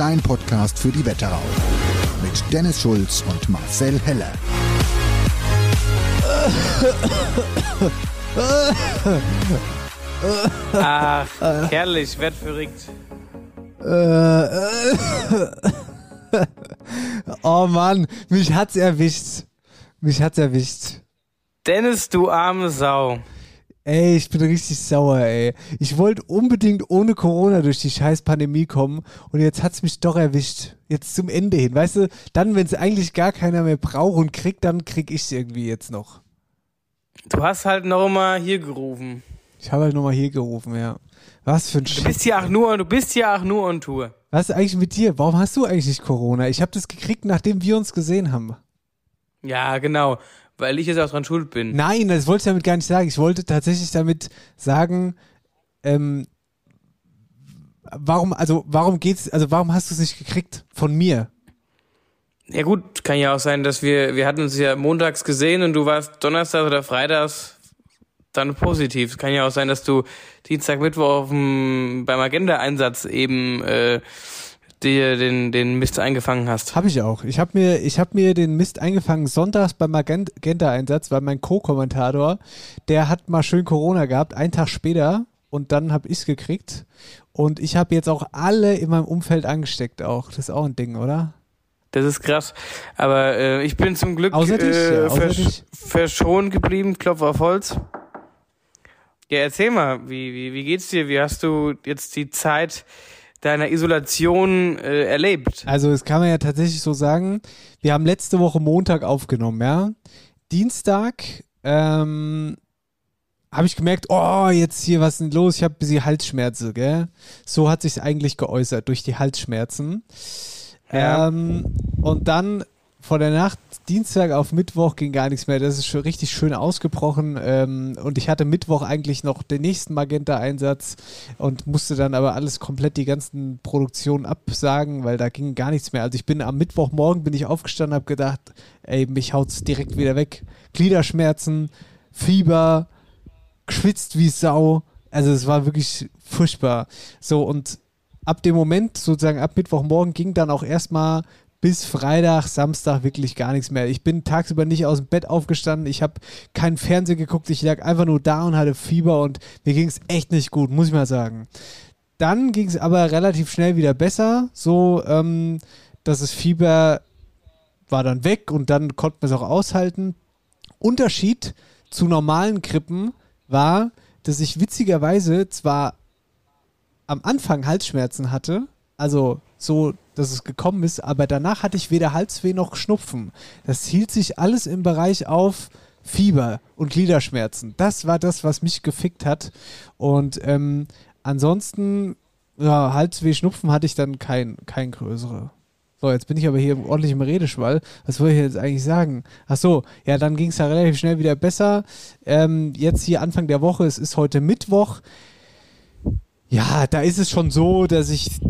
dein Podcast für die Wetterau. Mit Dennis Schulz und Marcel Heller. Ach, herrlich, werd verrückt. oh Mann, mich hat's erwischt. Mich hat's erwischt. Dennis, du arme Sau. Ey, ich bin richtig sauer, ey. Ich wollte unbedingt ohne Corona durch die scheiß Pandemie kommen und jetzt hat's mich doch erwischt. Jetzt zum Ende hin. Weißt du, dann, wenn es eigentlich gar keiner mehr braucht und kriegt, dann krieg ich's irgendwie jetzt noch. Du hast halt noch mal hier gerufen. Ich habe halt nochmal hier gerufen, ja. Was für ein Du bist ja auch nur, du bist ja auch nur on Tour. Was ist eigentlich mit dir? Warum hast du eigentlich nicht Corona? Ich habe das gekriegt, nachdem wir uns gesehen haben. Ja, genau. Weil ich jetzt auch dran schuld bin. Nein, das wollte ich damit gar nicht sagen. Ich wollte tatsächlich damit sagen, ähm, warum, also warum geht's, also warum hast du es nicht gekriegt von mir? Ja gut, kann ja auch sein, dass wir, wir hatten uns ja montags gesehen und du warst Donnerstag oder Freitags dann positiv. Kann ja auch sein, dass du Dienstag, Mittwoch auf dem, beim Agenda-Einsatz eben äh, dir den, den Mist eingefangen hast. Habe ich auch. Ich habe mir, ich hab mir den Mist eingefangen sonntags beim Magenta-Einsatz, weil mein Co-Kommentator, der hat mal schön Corona gehabt, einen Tag später und dann habe ich es gekriegt. Und ich habe jetzt auch alle in meinem Umfeld angesteckt auch. Das ist auch ein Ding, oder? Das ist krass. Aber äh, ich bin zum Glück Außer dich, äh, ja, versch verschont geblieben, Klopf auf Holz. Ja, erzähl mal, wie, wie, wie geht's dir? Wie hast du jetzt die Zeit deiner Isolation äh, erlebt? Also, das kann man ja tatsächlich so sagen. Wir haben letzte Woche Montag aufgenommen, ja. Dienstag ähm, habe ich gemerkt, oh, jetzt hier, was ist denn los? Ich habe ein bisschen Halsschmerzen, gell? So hat sich eigentlich geäußert, durch die Halsschmerzen. Ja. Ähm, und dann vor der Nacht, Dienstag auf Mittwoch ging gar nichts mehr. Das ist schon richtig schön ausgebrochen. Ähm, und ich hatte Mittwoch eigentlich noch den nächsten Magenta-Einsatz und musste dann aber alles komplett die ganzen Produktionen absagen, weil da ging gar nichts mehr. Also ich bin am Mittwochmorgen bin ich aufgestanden, habe gedacht, ey, mich haut's direkt wieder weg. Gliederschmerzen, Fieber, geschwitzt wie Sau. Also es war wirklich furchtbar. So und ab dem Moment, sozusagen ab Mittwochmorgen, ging dann auch erstmal bis Freitag, Samstag wirklich gar nichts mehr. Ich bin tagsüber nicht aus dem Bett aufgestanden, ich habe keinen Fernseher geguckt, ich lag einfach nur da und hatte Fieber und mir ging es echt nicht gut, muss ich mal sagen. Dann ging es aber relativ schnell wieder besser, so ähm, dass das Fieber war dann weg und dann konnte man es auch aushalten. Unterschied zu normalen Grippen war, dass ich witzigerweise zwar am Anfang Halsschmerzen hatte, also so, dass es gekommen ist, aber danach hatte ich weder Halsweh noch Schnupfen. Das hielt sich alles im Bereich auf Fieber und Gliederschmerzen. Das war das, was mich gefickt hat. Und ähm, ansonsten, ja, Halsweh, Schnupfen hatte ich dann kein, kein größere. So, jetzt bin ich aber hier ordentlich im Redeschwall. Was wollte ich jetzt eigentlich sagen? Ach so, ja, dann ging es ja relativ schnell wieder besser. Ähm, jetzt hier Anfang der Woche, es ist heute Mittwoch. Ja, da ist es schon so, dass ich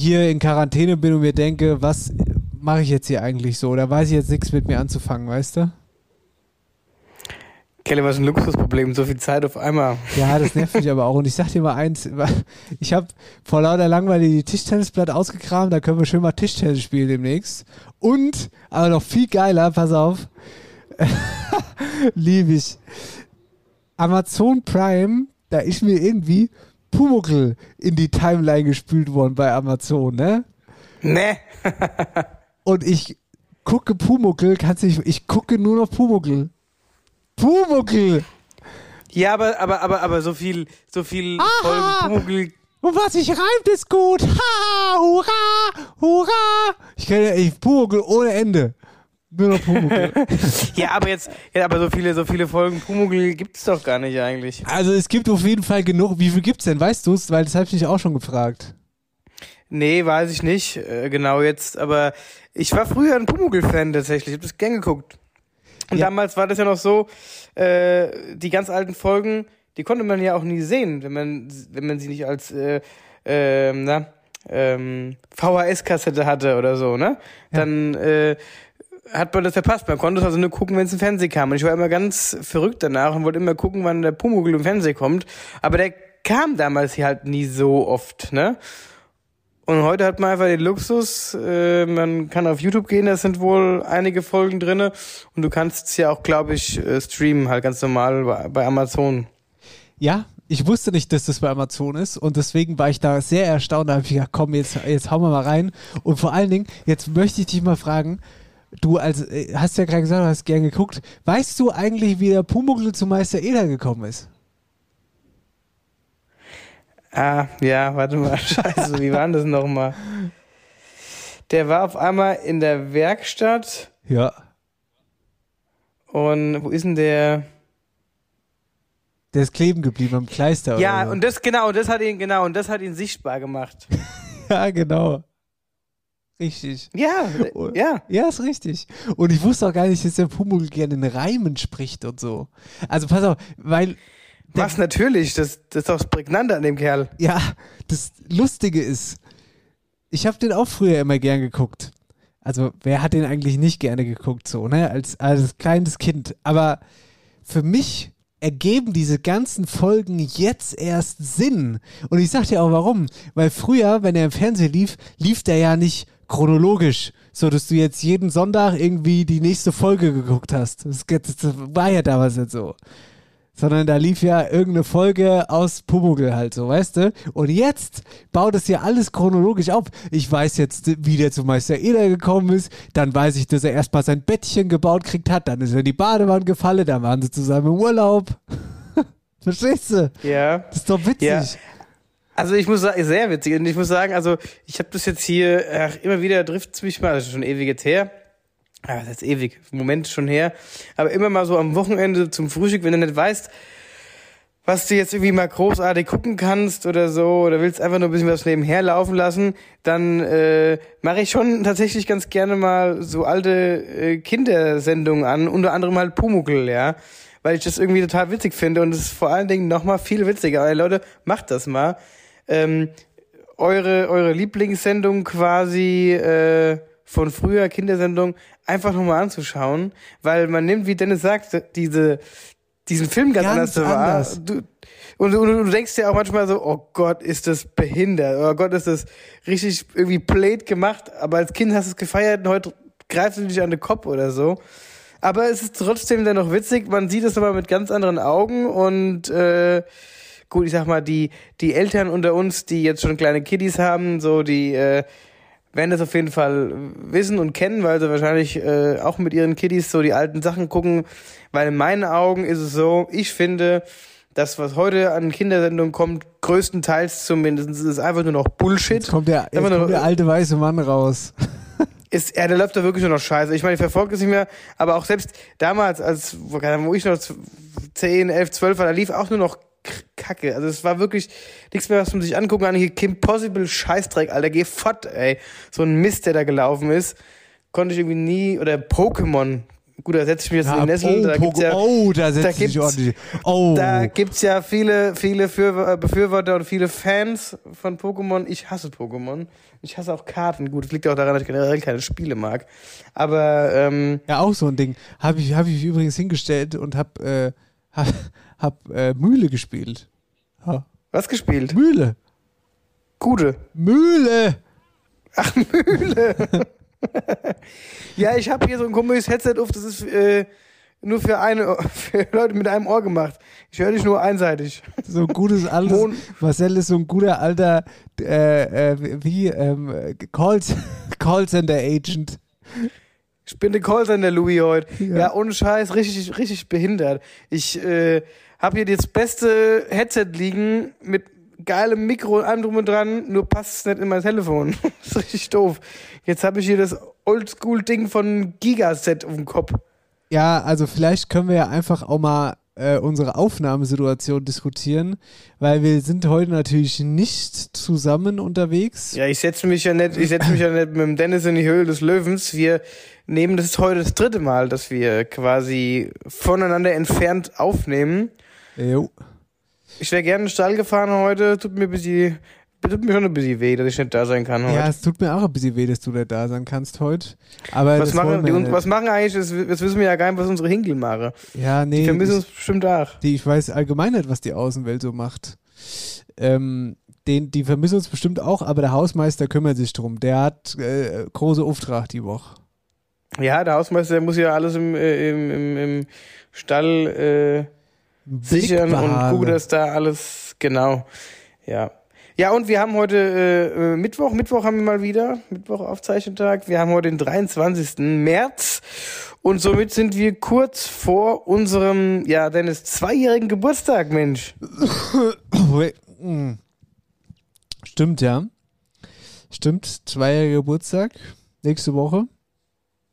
hier in Quarantäne bin und mir denke, was mache ich jetzt hier eigentlich so? Da weiß ich jetzt nichts mit mir anzufangen, weißt du? Kelly, was ein Luxusproblem? So viel Zeit auf einmal. Ja, das nervt mich aber auch. Und ich sag dir mal eins, ich habe vor lauter Langweile die Tischtennisplatte ausgekramt, da können wir schön mal Tischtennis spielen demnächst. Und, aber noch viel geiler, pass auf, liebe ich, Amazon Prime, da ist mir irgendwie Pumuckl in die Timeline gespült worden bei Amazon, ne? Ne. Und ich gucke Pumuckl, kannst du nicht, ich gucke nur noch Pumuckl. Pumuckl! Ja, aber, aber, aber, aber so viel, so viel Folgen Pumuckl. Und was sich reimt, ist gut. Ha, hurra, hurra. Ich kenne ich Pumuckl ohne Ende. Nur noch Pumuckl. ja, aber jetzt, ja, aber so viele, so viele Folgen Pumuckl gibt's doch gar nicht eigentlich. Also es gibt auf jeden Fall genug. Wie viel gibt's denn? Weißt du's? Weil das habe ich mich auch schon gefragt. Nee, weiß ich nicht, äh, genau jetzt, aber ich war früher ein Pumuckl-Fan tatsächlich, ich hab das gern geguckt. Und Ja. damals war das ja noch so, äh, die ganz alten Folgen, die konnte man ja auch nie sehen, wenn man, wenn man sie nicht als, äh, ähm, na, ähm, VHS-Kassette hatte oder so, ne? Dann, äh, hat man das verpasst. Man konnte es also nur gucken, wenn es im Fernsehen kam. Und ich war immer ganz verrückt danach und wollte immer gucken, wann der Pumuckl im Fernsehen kommt. Aber der kam damals hier halt nie so oft, ne? Und heute hat man einfach den Luxus, äh, man kann auf YouTube gehen, da sind wohl einige Folgen drinne und du kannst es ja auch, glaube ich, äh, streamen, halt ganz normal bei, bei Amazon. Ja, ich wusste nicht, dass das bei Amazon ist und deswegen war ich da sehr erstaunt. Da habe ich gedacht, komm, jetzt, jetzt hauen wir mal rein. Und vor allen Dingen, jetzt möchte ich dich mal fragen, du als, äh, hast ja gerade gesagt, du hast gern geguckt. Weißt du eigentlich, wie der Pumuckl zu Meister Eder gekommen ist? Ah, ja, warte mal, scheiße, wie war denn das nochmal? Der war auf einmal in der Werkstatt Ja. und wo ist denn der? Der ist kleben geblieben am Kleister. Ja, oder und das genau, das hat ihn genau und das hat ihn sichtbar gemacht. ja, genau. Richtig. Ja, Und- ja. Ja, ist richtig. Und ich wusste auch gar nicht, dass der Pumuckl gerne in Reimen spricht und so. Also pass auf, weil Was natürlich, das, das ist doch das Prägnante an dem Kerl. Ja, das Lustige ist, ich habe den auch früher immer gern geguckt. Also, wer hat den eigentlich nicht gerne geguckt, so, ne? Als, als kleines Kind. Aber für mich ergeben diese ganzen Folgen jetzt erst Sinn. Und ich sag dir auch warum. Weil früher, wenn er im Fernsehen lief, lief der ja nicht chronologisch, so dass du jetzt jeden Sonntag irgendwie die nächste Folge geguckt hast. Das, das war ja damals nicht so sondern da lief ja irgendeine Folge aus Pumuckl halt so, weißt du? Und jetzt baut es ja alles chronologisch auf. Ich weiß jetzt, wie der zu Meister Eder gekommen ist, dann weiß ich, dass er erstmal sein Bettchen gebaut kriegt hat, dann ist er in die Badewanne gefallen, dann waren sie zusammen im Urlaub. Verstehst du? Ja. Das ist doch witzig. Ja. Also ich muss sagen, sehr witzig. Und ich muss sagen, also ich habe das jetzt hier ach, immer wieder trifft mich mal, das ist schon ewig jetzt her. Ja, das ist ewig, Moment schon her. Aber immer mal so am Wochenende zum Frühstück, wenn du nicht weißt, was du jetzt irgendwie mal großartig gucken kannst oder so, oder willst einfach nur ein bisschen was nebenher laufen lassen, dann äh, mache ich schon tatsächlich ganz gerne mal so alte äh, Kindersendungen an, unter anderem halt Pumuckl, ja. Weil ich das irgendwie total witzig finde und es ist vor allen Dingen noch mal viel witziger. Aber Leute, macht das mal. Ähm, eure, eure Lieblingssendung quasi äh, von früher, Kindersendung, einfach nochmal anzuschauen, weil man nimmt, wie Dennis sagt, diese, diesen Film ganz, Ganz anders anders. Du, und, und, und du denkst dir auch manchmal so, oh Gott, ist das behindert, oh Gott, ist das richtig irgendwie blöd gemacht, aber als Kind hast du es gefeiert und heute greifst du dich an den Kopf oder so. Aber es ist trotzdem dann noch witzig, man sieht es aber mit ganz anderen Augen und äh, gut, ich sag mal, die, die Eltern unter uns, die jetzt schon kleine Kiddies haben, so die äh, werden das auf jeden Fall wissen und kennen, weil sie wahrscheinlich äh, auch mit ihren Kiddies so die alten Sachen gucken. Weil in meinen Augen ist es so, ich finde, das, was heute an Kindersendungen kommt, größtenteils zumindest, ist einfach nur noch Bullshit. Jetzt kommt der, jetzt kommt der alte weiße Mann raus. ist, ja, der läuft da wirklich nur noch scheiße. Ich meine, ich verfolge es nicht mehr, aber auch selbst damals, als, wo ich noch 10, 11, 12 war, da lief auch nur noch Kacke. Also es war wirklich nichts mehr, was man sich angucken kann. Hier Kim Possible Scheißdreck, Alter, geh fort, ey. So ein Mist, der da gelaufen ist. Konnte ich irgendwie nie, oder Pokémon, Gut, da setze ich mich jetzt in Ja, den Nessel. oh, da gibt's ja, oh, da du dich gibt's- ordentlich. Oh, Da gibt's ja viele, viele Für- äh, Befürworter und viele Fans von Pokémon. Ich hasse Pokémon. Ich hasse auch Karten. Gut, das liegt auch daran, dass ich generell keine Spiele mag. Aber ähm, ja, auch so ein Ding. Habe ich, hab ich übrigens hingestellt und hab, äh, hab, hab äh, Mühle gespielt. Ha. was gespielt? Mühle. Gute. Mühle. Ach, Mühle. ja, ich habe hier so ein komisches Headset auf. Das ist äh, nur für eine, für Leute mit einem Ohr gemacht. Ich höre dich nur einseitig. So ein gutes altes. Mon- Marcel ist so ein guter alter, äh, äh, wie, ähm, Call, Callcenter Agent. Ich bin der Callcenter Louis heute. Ja. Ja. ohne Scheiß, richtig, richtig behindert. Ich äh, habe hier das beste Headset liegen mit geilem Mikro und allem drum und dran, nur passt es nicht in mein Telefon. das ist richtig doof. Jetzt habe ich hier das Oldschool-Ding von Gigaset auf dem Kopf. Ja, also vielleicht können wir ja einfach auch mal äh, unsere Aufnahmesituation diskutieren, weil wir sind heute natürlich nicht zusammen unterwegs. Ja, ich setze mich ja nicht, ich setze mich ja nicht mit dem Dennis in die Höhle des Löwens. Wir nehmen das heute das dritte Mal, dass wir quasi voneinander entfernt aufnehmen. Jo. Ich wäre gerne in den Stall gefahren heute. Tut mir ein bisschen, tut mir schon ein bisschen weh, dass ich nicht da sein kann heute. Ja, es tut mir auch ein bisschen weh, dass du nicht da sein kannst heute. Aber was, machen, die, nicht. was machen eigentlich, das, das wissen wir ja gar nicht, was unsere Hinkel machen. Ja, nee. Die vermissen ich, uns bestimmt auch. die, ich weiß allgemein nicht, was die Außenwelt so macht. Ähm, den, die vermissen uns bestimmt auch, aber der Hausmeister kümmert sich drum. Der hat äh, große Auftrag die Woche. Ja, der Hausmeister der muss ja alles im, äh, im, im, im Stall äh, sichern und gucken, dass da alles genau. Ja. Ja, und wir haben heute äh, äh, Mittwoch. Mittwoch haben wir mal wieder. Mittwoch Aufzeichnetag. Wir haben heute den 23. März. Und somit sind wir kurz vor unserem, ja, Dennis, zweijährigen Geburtstag, Mensch. Mm. Stimmt, ja. Stimmt, zweijähriger Geburtstag. Nächste Woche.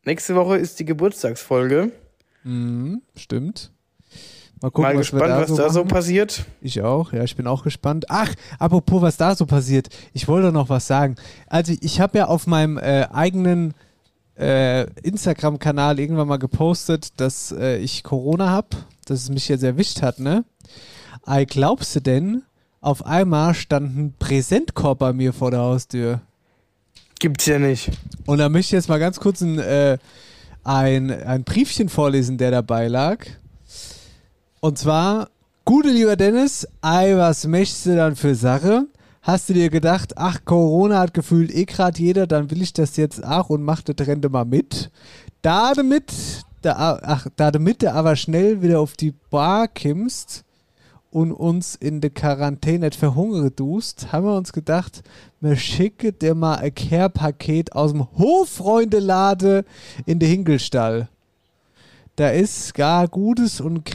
Nächste Woche ist die Geburtstagsfolge. Mhm, stimmt. Mal gucken, Mal was gespannt, da was so da so passiert. Ich auch, ja, ich bin auch gespannt. Ach, apropos, was da so passiert. Ich wollte noch was sagen. Also, ich habe ja auf meinem äh, eigenen äh, Instagram-Kanal irgendwann mal gepostet, dass äh, ich Corona habe, dass es mich jetzt erwischt hat, ne? Ey, glaubst du denn, auf einmal stand ein Präsentkorb bei mir vor der Haustür? Gibt's ja nicht. Und da möchte ich jetzt mal ganz kurz ein, äh, ein, ein Briefchen vorlesen, der dabei lag. Und zwar, gute lieber Dennis, ei, was möchtest du dann für Sache? Hast du dir gedacht, ach, Corona hat gefühlt eh grad jeder, dann will ich das jetzt auch und mach das Rente mal mit. Da damit, da, ach, da damit du aber schnell wieder auf die Bar kimmst und uns in der Quarantäne nicht verhungern tust, haben wir uns gedacht, wir schicken dir mal ein Care-Paket aus dem Hoffreundelade in den Hinkelstall. Da ist gar gutes und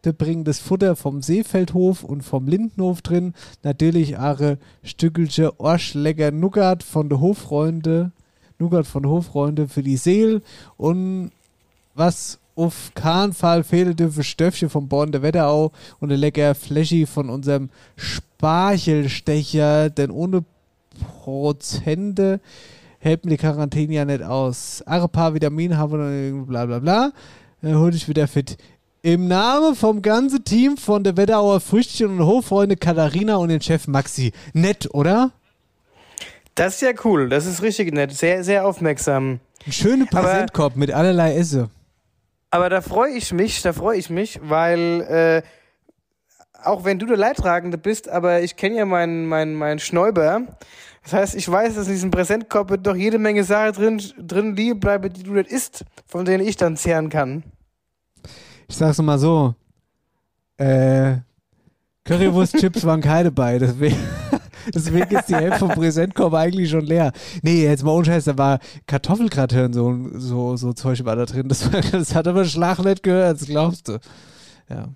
kräftebringendes Futter vom Seefeldhof und vom Lindenhof drin. Natürlich auch Stückelche Orschlecker Nougat von der Hoffreunde. Nougat von der Hoffreunde für die Seele. Und was auf keinen Fall fehlen dürfen, Stöffchen vom Born der Wetterau und ein lecker Fläschi von unserem Sparchelstecher, denn ohne Prozente hält mir die Quarantäne ja nicht aus. Ein paar Vitamine haben wir dann bla bla bla. Dann hol ich wieder fit. Im Namen vom ganzen Team von der Wetterauer Früchtchen und Hoffreunde Katharina und den Chef Maxi. Nett, oder? Das ist ja cool. Das ist richtig nett. Sehr, sehr aufmerksam. Ein schöner Aber- Präsentkorb mit allerlei Esse. Aber da freue ich mich, da freue ich mich, weil äh, auch wenn du der Leidtragende bist, aber ich kenne ja meinen mein, mein Schnäuber. Das heißt, ich weiß, dass in diesem Präsentkorb wird doch jede Menge Sachen drin, drin liegen bleiben, die du nicht isst, von denen ich dann zehren kann. Ich sag's mal so. Äh, Currywurst-Chips waren keine bei, deswegen, deswegen ist die Hälfte vom Präsentkorb eigentlich schon leer. Nee, jetzt mal ohne Scheiß, da war Kartoffelgratin, so, so, so Zeug war da drin. Das, war, das hat aber Schlag nicht gehört, das glaubst du. Ja.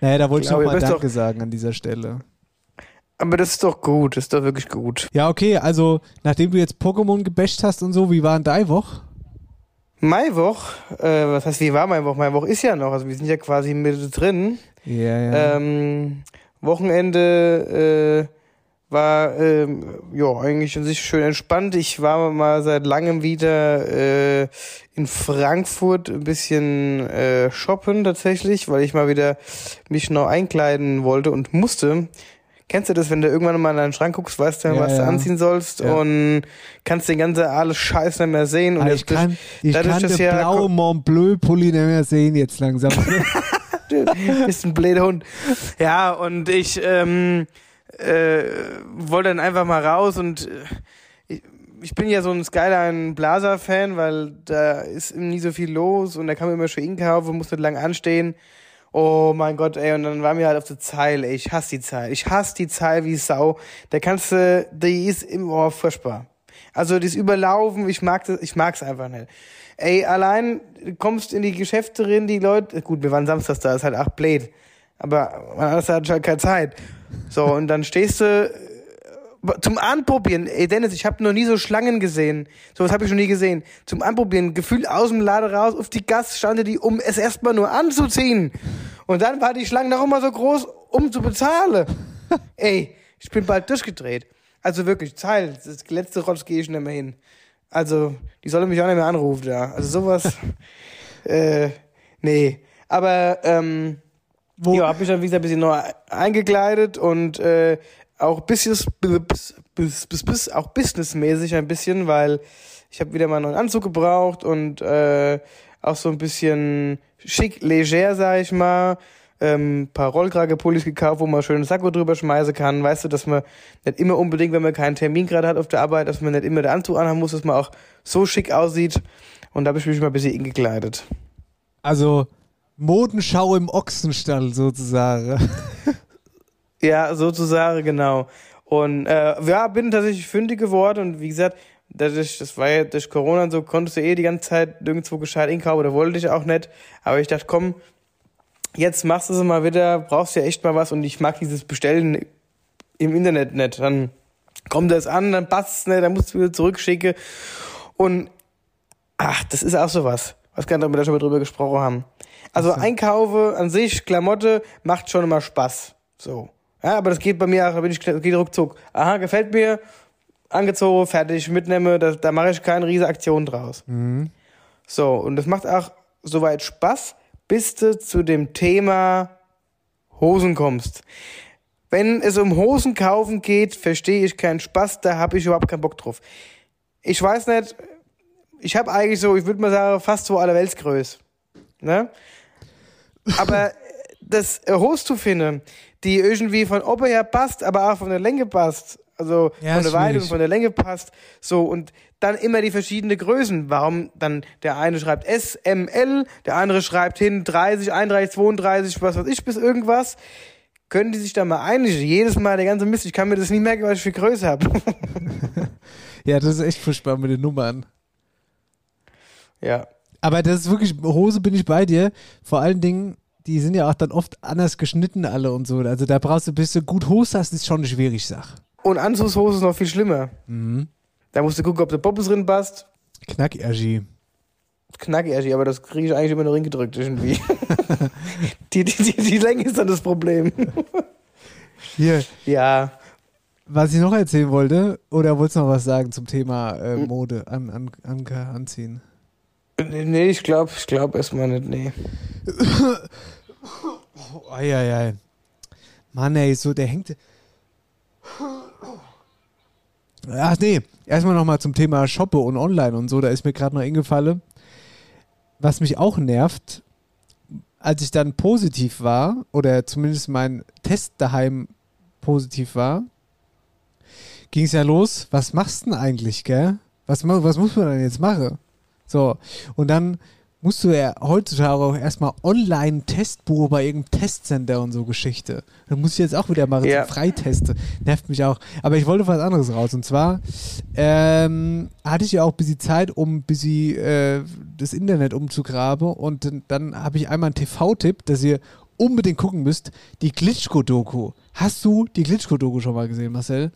Naja, da wollte ich Aber noch ihr mal wisst Danke sagen an dieser Stelle. Aber das ist doch gut, das ist doch wirklich gut. Ja, okay, also nachdem du jetzt Pokémon gebasht hast und so, wie war denn deine Woche? Maiwoch, äh, was heißt, wie war Maiwoch? Maiwoch ist ja noch, also wir sind ja quasi mit drin. Ja, ja. Ähm, Wochenende äh, war ähm, ja eigentlich an sich schön entspannt. Ich war mal seit langem wieder äh, in Frankfurt ein bisschen äh, shoppen tatsächlich, weil ich mal wieder mich noch einkleiden wollte und musste. Kennst du das, wenn du irgendwann mal in deinen Schrank guckst, weißt du, Ja, was ja. du anziehen sollst Ja. und kannst den ganzen alles Scheiß nicht mehr sehen. Und Ah, ich kann, ich dadurch, kann den ja- blauen Mont Bleu Pulli nicht mehr sehen jetzt langsam. du bist ein blöder Hund. Ja, und ich ähm, äh, wollte dann einfach mal raus und äh, ich, bin ja so ein Skyline Blaser Fan, weil da ist nie so viel los und da kann man immer schön einkaufen, muss nicht lang anstehen. Oh mein Gott, ey, und dann war mir halt auf der Zeile, ey, ich hasse die Zeile. Ich hasse die Zeile wie Sau. Da kannst du, die ist immer oh, furchtbar. Also das Überlaufen, ich mag das, ich mag's einfach nicht. Ey, allein kommst in die Geschäfte rein, die Leute, gut, wir waren samstags da, ist halt acht blöd. Aber man hat halt keine Zeit. So, und dann stehst du zum Anprobieren, ey Dennis, ich habe noch nie so Schlangen gesehen. Sowas habe ich noch nie gesehen. Zum Anprobieren, Gefühl aus dem Laden raus, auf die Gas stande die, um es erstmal nur anzuziehen. Und dann war die Schlange noch immer so groß, um zu bezahlen. ey, ich bin bald durchgedreht. Also wirklich, Zeil, das letzte Rotz gehe ich nicht mehr hin. Also, die sollen mich auch nicht mehr anrufen da. Also sowas, äh, nee. Aber, ähm, Wo, ja, hab mich dann wie gesagt ein bisschen neu eingekleidet und äh, auch bis, bis, auch businessmäßig ein bisschen, weil ich habe wieder mal einen neuen Anzug gebraucht und äh, auch so ein bisschen schick, leger, sag ich mal. Ähm, paar Rollkragepullis gekauft, wo man schön einen Sakko drüber schmeißen kann. Weißt du, dass man nicht immer unbedingt, wenn man keinen Termin gerade hat auf der Arbeit, dass man nicht immer den Anzug anhaben muss, dass man auch so schick aussieht. Und da habe ich mich mal ein bisschen ingekleidet. also Modenschau im Ochsenstall sozusagen. Ja, sozusagen, genau. Und äh, ja, bin tatsächlich fündig geworden und wie gesagt, dadurch, das war ja durch Corona und so, konntest du eh die ganze Zeit nirgendwo gescheit einkaufen oder wollte ich auch nicht. Aber ich dachte, komm, jetzt machst du es mal wieder, brauchst ja echt mal was und ich mag dieses Bestellen im Internet nicht. Dann kommt das an, dann passt es nicht, dann musst du wieder zurückschicken. Und ach, das ist auch sowas. Was ob wir da schon mal drüber gesprochen haben. Also Einkaufe an sich, Klamotte, macht schon immer Spaß. So. Ja, aber das geht bei mir auch, da bin ich geht ruckzuck. Aha, gefällt mir, angezogen, fertig, mitnehme, da, da mache ich keine riese Aktion draus. So, und das macht auch soweit Spaß, bis du zu dem Thema Hosen kommst. Wenn es um Hosen kaufen geht, verstehe ich keinen Spaß, da habe ich überhaupt keinen Bock drauf. Ich weiß nicht, ich habe eigentlich so, ich würde mal sagen, fast so alle Weltsgröße. Ne? Aber das Hose zu finden, die irgendwie von oben her passt, aber auch von der Länge passt, also Ja, von der Weite und von der Länge passt, so und dann immer die verschiedenen Größen. Warum dann der eine schreibt S, M, L, der andere schreibt hin 30, 31, 32, was weiß ich, bis irgendwas. Können die sich da mal einigen? Jedes Mal der ganze Mist, ich kann mir das nie merken, was ich für Größe habe. ja, das ist echt furchtbar mit den Nummern. ja. Aber das ist wirklich, Hose bin ich bei dir. Vor allen Dingen, die sind ja auch dann oft anders geschnitten alle und so. Also da brauchst du, bis du gut Hose hast, ist schon eine schwierige Sache. Und Anzugshose ist noch viel schlimmer. Mhm. Da musst du gucken, ob der Poppes drin passt. Knack-Ergie. Knackig, aber das kriege ich eigentlich immer nur hingedrückt irgendwie. die, die, die, die Länge ist dann das Problem. Hier, ja. was ich noch erzählen wollte, oder wolltest du noch was sagen zum Thema äh, Hm. Mode, an, an, an, anziehen? Nee, ich glaube ich glaub erstmal nicht, nee. Oh, Eieiei. Mann, ey, so, der hängt. Ach nee, erstmal nochmal zum Thema Shoppe und Online und so, da ist mir gerade noch eingefallen, was mich auch nervt, als ich dann positiv war, oder zumindest mein Test daheim positiv war, ging es ja los, was machst du denn eigentlich, gell? Was, was muss man denn jetzt machen? So, und dann musst du ja heutzutage auch erstmal online Testbuch bei irgendeinem Testcenter und so Geschichte. Da muss ich jetzt auch wieder machen, Ja. so Freiteste. Nervt mich auch. Aber ich wollte was anderes raus. Und zwar ähm, hatte ich ja auch ein bisschen Zeit, um ein bisschen äh, das Internet umzugraben. Und dann, dann habe ich einmal einen TV-Tipp, dass ihr unbedingt gucken müsst. Die Glitschko-Doku. Hast du die Glitschko-Doku schon mal gesehen, Marcel?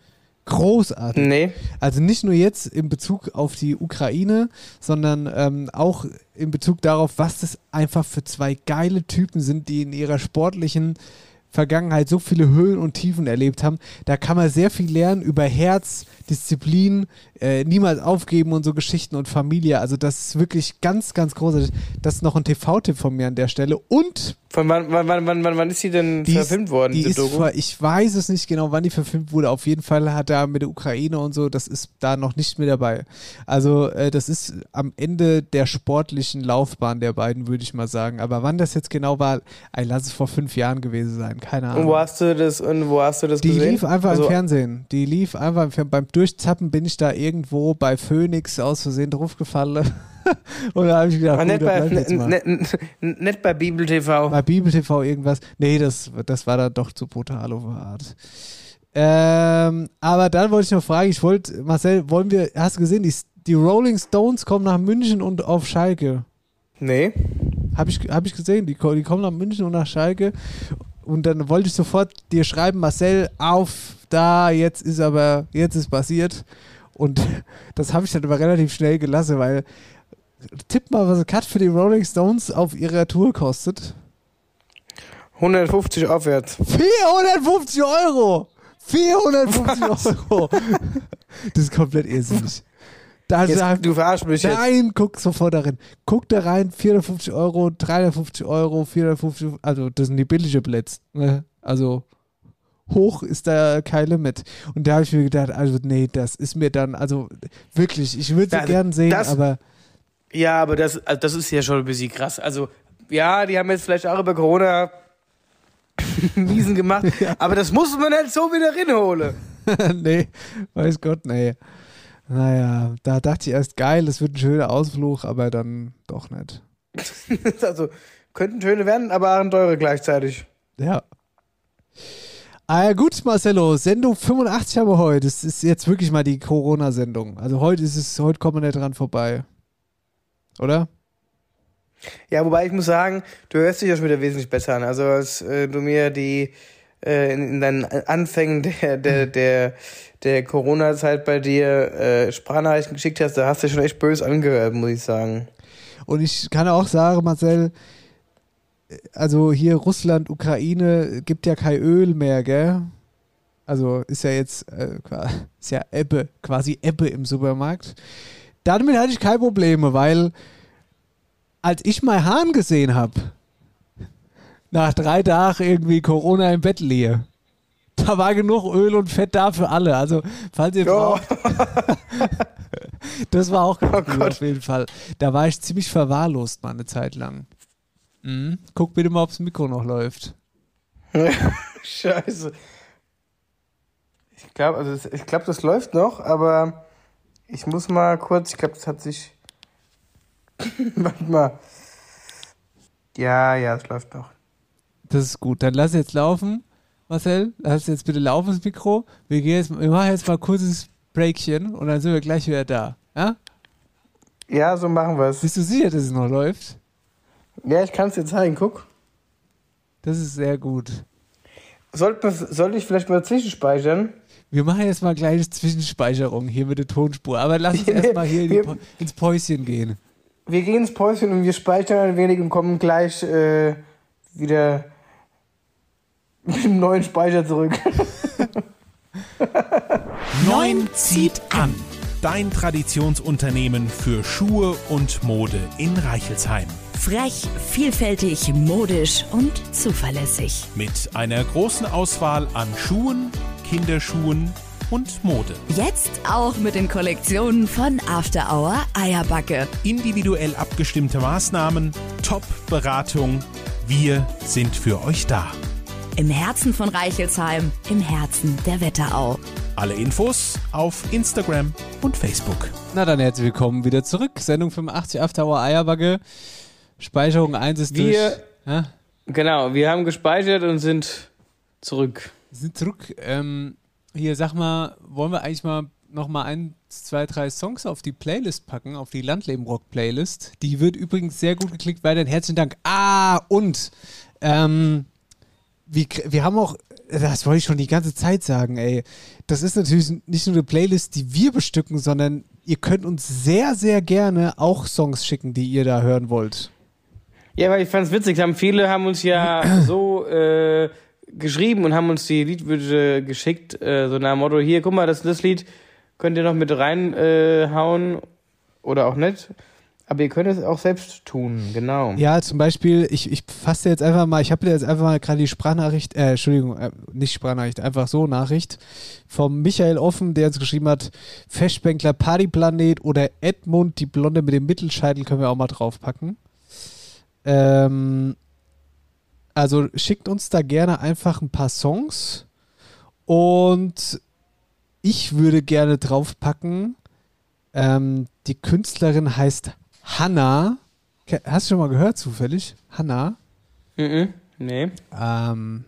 Großartig. Nee. Also nicht nur jetzt in Bezug auf die Ukraine, sondern ähm, auch in Bezug darauf, was das einfach für zwei geile Typen sind, die in ihrer sportlichen Vergangenheit so viele Höhen und Tiefen erlebt haben. Da kann man sehr viel lernen über Herz, Disziplin, äh, niemals aufgeben und so Geschichten und Familie. Also das ist wirklich ganz, ganz großartig. Das ist noch ein TV-Tipp von mir an der Stelle. Und Von wann, wann, wann, wann, wann ist die denn die verfilmt ist, worden, die diese ist Doku? ich weiß es nicht genau, wann die verfilmt wurde. Auf jeden Fall hat er mit der Ukraine und so, das ist da noch nicht mit dabei. Also äh, das ist am Ende der sportlichen Laufbahn der beiden, würde ich mal sagen. Aber wann das jetzt genau war, ey, lass es vor fünf Jahren gewesen sein. Keine Ahnung. Und wo hast du das, und wo hast du das Die gesehen? lief einfach Also, im Fernsehen. Die lief einfach im Fernsehen. Beim Durchzappen bin ich da irgendwo bei Phoenix aus Versehen draufgefallen. und da habe ich gedacht, da bei, nicht, nicht bei Bibel TV. Bei Bibel TV irgendwas. Nee, das, das war dann doch zu brutal auf Art. Ähm, aber dann wollte ich noch fragen, ich wollte, Marcel, wollen wir, hast du gesehen, die, die Rolling Stones kommen nach München und auf Schalke. Nee. Habe ich, hab ich gesehen, die, die kommen nach München und nach Schalke. Und dann wollte ich sofort dir schreiben, Marcel, auf, da, jetzt ist aber, jetzt ist passiert. Und das habe ich dann aber relativ schnell gelassen, weil tipp mal, was ein Cut für die Rolling Stones auf ihrer Tour kostet. 150 aufwärts. 450 Euro! 450 Euro! Das ist komplett irrsinnig. Da Jetzt, sagt, du verarsch mich jetzt. nein, guck sofort da rein. Guck da rein, 450 Euro, 350 Euro, 450, also das sind die billige Plätze. Ne? Also hoch ist da kein Limit. Und da habe ich mir gedacht, also nee, das ist mir dann, also wirklich, ich würde sie Das- gern sehen, das- aber Ja, aber das, also das ist ja schon ein bisschen krass. Also, ja, die haben jetzt vielleicht auch über Corona Miesen gemacht, aber das muss man nicht so wieder reinholen. nee, weiß Gott, nee. Naja, da dachte ich erst, geil, das wird ein schöner Ausflug, aber dann doch nicht. also, könnten schöne werden, aber auch ein teure gleichzeitig. Ja. Ah ja, gut, Marcelo, Sendung 85 haben wir heute. Das ist jetzt wirklich mal die Corona-Sendung. Also heute ist es, heute kommen wir nicht dran vorbei. Oder? Ja, wobei ich muss sagen, du hörst dich ja schon wieder wesentlich besser an. Also als äh, du mir die äh, in, in deinen Anfängen der, der, der, der Corona-Zeit bei dir äh, Sprachnachrichten geschickt hast, da hast du schon echt böse angehört, muss ich sagen. Und ich kann auch sagen, Marcel, also hier Russland, Ukraine gibt ja kein Öl mehr, gell? Also ist ja jetzt äh, ist ja Ebbe, quasi Ebbe im Supermarkt. Damit hatte ich keine Probleme, weil als ich mal Hahn gesehen habe, nach drei Tagen irgendwie Corona im Bett liege, da war genug Öl und Fett da für alle. Also, falls ihr braucht, das war auch ganz Oh auf jeden Fall. Da war ich ziemlich verwahrlost mal eine Zeit lang. Mhm. Guck bitte mal, ob das Mikro noch läuft. Scheiße. Ich glaube, also ich glaube, das läuft noch, aber ich muss mal kurz, ich glaube, das hat sich. Warte mal. Ja, ja, es läuft noch. Das ist gut. Dann lass jetzt laufen, Marcel. Lass jetzt bitte laufen, das Mikro. Wir, gehen jetzt, wir machen jetzt mal ein kurzes Breakchen und dann sind wir gleich wieder da. Ja? Ja, so machen wir es. Bist du sicher, dass es noch läuft? Ja, ich kann es dir zeigen, guck. Das ist sehr gut. Sollte, sollte ich vielleicht mal zwischenspeichern? Wir machen jetzt mal eine kleine Zwischenspeicherung hier mit der Tonspur. Aber lass uns erstmal hier in die wir- ins Päuschen gehen. Wir gehen ins Päuschen und wir speichern ein wenig und kommen gleich äh, wieder mit einem neuen Speicher zurück. Neun zieht an. Dein Traditionsunternehmen für Schuhe und Mode in Reichelsheim. Frech, vielfältig, modisch und zuverlässig. Mit einer großen Auswahl an Schuhen, Kinderschuhen und Mode. Jetzt auch mit den Kollektionen von After Hour Eierbacke. Individuell abgestimmte Maßnahmen, Top-Beratung. Wir sind für euch da. Im Herzen von Reichelsheim, im Herzen der Wetterau. Alle Infos auf Instagram und Facebook. Na dann herzlich willkommen wieder zurück. Sendung 85 After Hour Eierbagge. Speicherung 1 ist durch. Wir- Ja? genau, wir haben gespeichert und sind zurück. Wir sind zurück. Ähm, hier, sag mal, wollen wir eigentlich mal noch mal ein, zwei, drei Songs auf die Playlist packen, auf die Landleben Rock Playlist. Die wird übrigens sehr gut geklickt. Weiterhin herzlichen Dank. Ah, und ähm, wir, wir haben auch, das wollte ich schon die ganze Zeit sagen, ey. Das ist natürlich nicht nur eine Playlist, die wir bestücken, sondern ihr könnt uns sehr, sehr gerne auch Songs schicken, die ihr da hören wollt. Ja, weil ich fand's witzig, haben viele haben uns ja so äh, geschrieben und haben uns die Liedwünsche geschickt, äh, so nach dem Motto, hier, guck mal, das, das Lied könnt ihr noch mit reinhauen äh, oder auch nicht. Aber ihr könnt es auch selbst tun, genau. Ja, zum Beispiel, ich, ich fasse jetzt einfach mal, ich habe jetzt einfach mal gerade die Sprachnachricht, äh, Entschuldigung, äh, nicht Sprachnachricht, einfach so Nachricht vom Michael Offen, der uns geschrieben hat, Feschbänkler Partyplanet oder Edmund, die Blonde mit dem Mittelscheitel können wir auch mal draufpacken. Ähm, also schickt uns da gerne einfach ein paar Songs und ich würde gerne draufpacken, ähm, die Künstlerin heißt Hanna. Hast du schon mal gehört, zufällig? Hanna? Mhm. Nee. Ähm,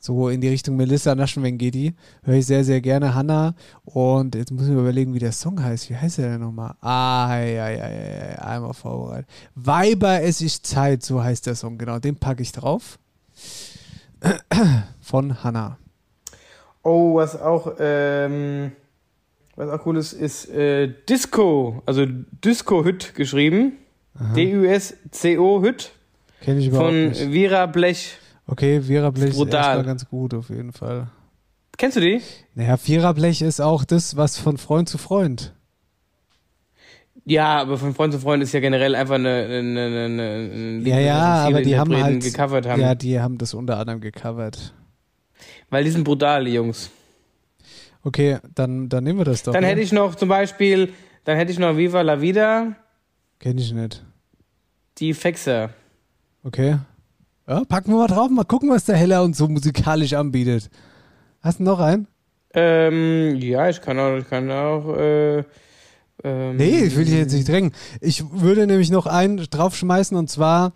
so in die Richtung Melissa Naschenweng geht die. Höre ich sehr, sehr gerne. Hanna. Und jetzt muss ich mir überlegen, wie der Song heißt. Wie heißt der denn nochmal? Ah, ja, ja, ja, ja, einmal vorbereitet. Weiber, es ist Zeit, so heißt der Song. Genau, den packe ich drauf. Von Hanna. Oh, was auch, ähm, was auch cool ist, ist äh, Disco, also Disco-Hüt geschrieben. D-U-S-C-O-Hüt. Kenn ich überhaupt Von nicht. Vera Blech. Okay, Vera Blech ist brutal. erstmal ganz gut, auf jeden Fall. Kennst du die? Naja, Vera Blech ist auch das, was von Freund zu Freund. Ja, aber von Freund zu Freund ist ja generell einfach eine, eine, eine, eine Ja, ja, aber die haben halt gecovert haben. Ja, die haben das unter anderem gecovert. Weil die sind brutal, die Jungs. Okay, dann, dann nehmen wir das doch. Dann ne? hätte ich noch zum Beispiel, dann hätte ich noch Viva la Vida, Kenn ich nicht. die Fexer. Okay. Ja, packen wir mal drauf, mal gucken, was der Heller uns so musikalisch anbietet. Hast du noch einen? Ähm, ja, ich kann auch, ich kann auch, äh, ähm, Nee, ich will dich jetzt nicht drängen. Ich würde nämlich noch einen draufschmeißen und zwar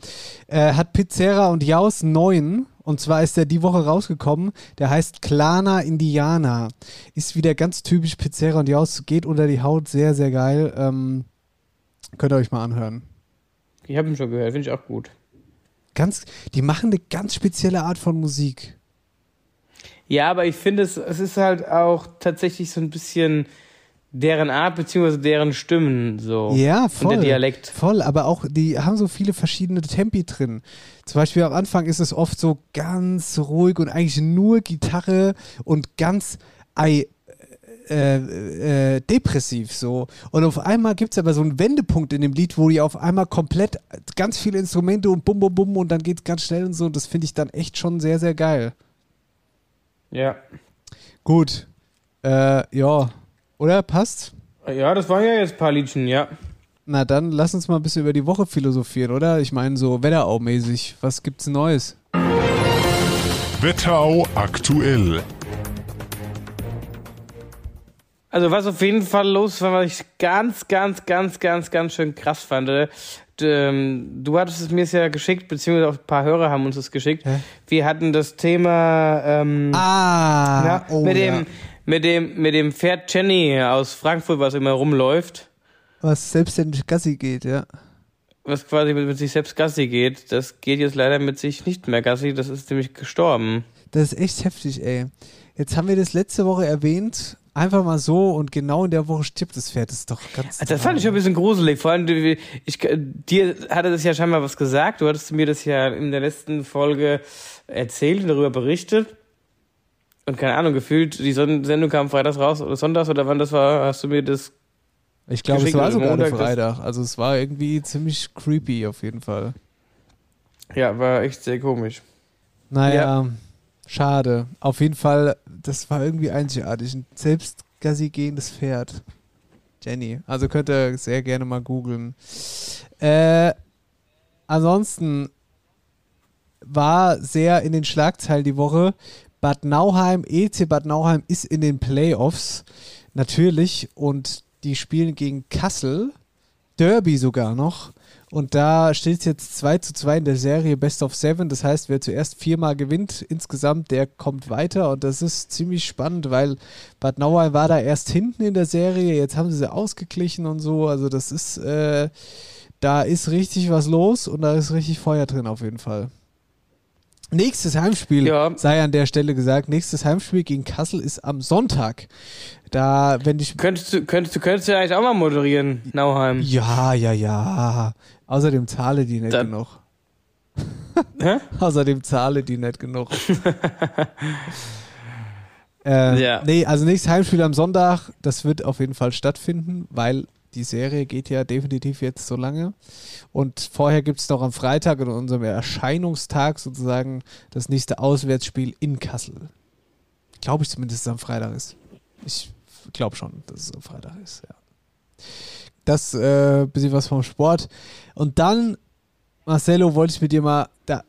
äh, hat Pizzera und Jaus einen neuen. Und zwar ist der die Woche rausgekommen. Der heißt Klana Indiana. Ist wieder ganz typisch Pizzera und Jaus. Geht unter die Haut. Sehr, sehr geil. Ähm, könnt ihr euch mal anhören. Ich habe ihn schon gehört, finde ich auch gut. Ganz, die machen eine ganz spezielle Art von Musik. Ja, aber ich finde, es, es ist halt auch tatsächlich so ein bisschen deren Art beziehungsweise deren Stimmen so. Ja, voll. Und der Dialekt. Voll, aber auch, die haben so viele verschiedene Tempi drin. Zum Beispiel am Anfang ist es oft so ganz ruhig und eigentlich nur Gitarre und ganz ei, äh, äh, depressiv so. Und auf einmal gibt es aber so einen Wendepunkt in dem Lied, wo die auf einmal komplett ganz viele Instrumente und bum bum bum und dann geht es ganz schnell und so. Und das finde ich dann echt schon sehr, sehr geil. Ja. Gut. Äh, ja. Oder? Passt? Ja, das waren ja jetzt ein paar Liedchen, ja. Na dann lass uns mal ein bisschen über die Woche philosophieren, oder? Ich meine so Wetterau-mäßig. Was gibt's Neues? Wetterau aktuell. Also was auf jeden Fall los war, was ich ganz, ganz, ganz, ganz, ganz schön krass fand. äh, ähm, Du hattest es mir ja geschickt, beziehungsweise auch ein paar Hörer haben uns es geschickt. Hä? Wir hatten das Thema ähm, Ah, ja, oh, mit, dem, ja. Mit, dem, mit dem Pferd Jenny aus Frankfurt, was immer rumläuft, was selbstständig Gassi geht, ja. was quasi mit, mit sich selbst Gassi geht. Das geht jetzt leider mit sich nicht mehr Gassi, das ist nämlich gestorben. Das ist echt heftig, ey. Jetzt haben wir das letzte Woche erwähnt, einfach mal so und genau in der Woche stirbt das Pferd. Das ist doch ganz. Also Das fand ich schon ein bisschen gruselig. Vor allem, ich, dir hatte das ja scheinbar was gesagt. Du hattest mir das ja in der letzten Folge erzählt und darüber berichtet. Und keine Ahnung, gefühlt, die Sendung kam freitags raus oder sonntags oder wann das war, hast du mir das. Ich glaube, es war sogar Montag, Freitag. Also es war irgendwie ziemlich creepy auf jeden Fall. Ja, war echt sehr komisch. Naja, schade. Auf jeden Fall, das war irgendwie einzigartig. Ein selbst Gassi gehendes Pferd. Jenny. Also könnt ihr sehr gerne mal googeln. Äh, ansonsten war sehr in den Schlagzeilen die Woche. Bad Nauheim, EC Bad Nauheim ist in den Playoffs. Natürlich. Und die spielen gegen Kassel. Derby sogar noch. Und da steht es jetzt 2 zu 2 in der Serie Best of Seven. Das heißt, wer zuerst viermal gewinnt insgesamt, der kommt weiter. Und das ist ziemlich spannend, weil Bad Nauheim war da erst hinten in der Serie. Jetzt haben sie sie ausgeglichen und so. Also das ist, äh, da ist richtig was los und da ist richtig Feuer drin auf jeden Fall. Nächstes Heimspiel, Ja. sei an der Stelle gesagt, nächstes Heimspiel gegen Kassel ist am Sonntag. Da, wenn ich Könntest du, könntest du, könntest du eigentlich auch mal moderieren, Nauheim. ja, ja, ja. Außerdem zahle die nicht Dann- genug. Außerdem zahle die nicht genug. äh, Ja. Nee, also nächstes Heimspiel am Sonntag, das wird auf jeden Fall stattfinden, weil die Serie geht ja definitiv jetzt so lange. Und vorher gibt es noch am Freitag in unserem Erscheinungstag sozusagen das nächste Auswärtsspiel in Kassel. Glaube ich zumindest, dass es am Freitag ist. Ich glaube schon, dass es am Freitag ist, ja. Das äh, bisschen was vom Sport. Und dann, Marcelo, wollte ich mit dir mal, da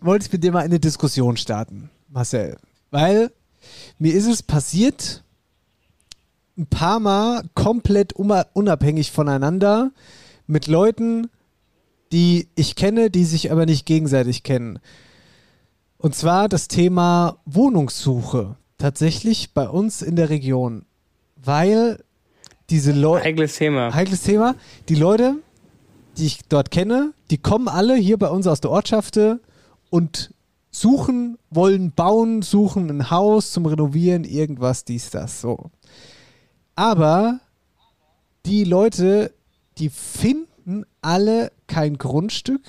wollte ich mit dir mal eine Diskussion starten, Marcel. Weil mir ist es passiert, ein paar Mal komplett unabhängig voneinander mit Leuten, die ich kenne, die sich aber nicht gegenseitig kennen. Und zwar das Thema Wohnungssuche. Tatsächlich bei uns in der Region. Weil diese Leute. Heikles Thema. Heikles Thema. Die Leute, die ich dort kenne, die kommen alle hier bei uns aus der Ortschaft und suchen, wollen bauen, suchen ein Haus zum Renovieren, irgendwas, dies, das, so. Aber die Leute, die finden alle kein Grundstück,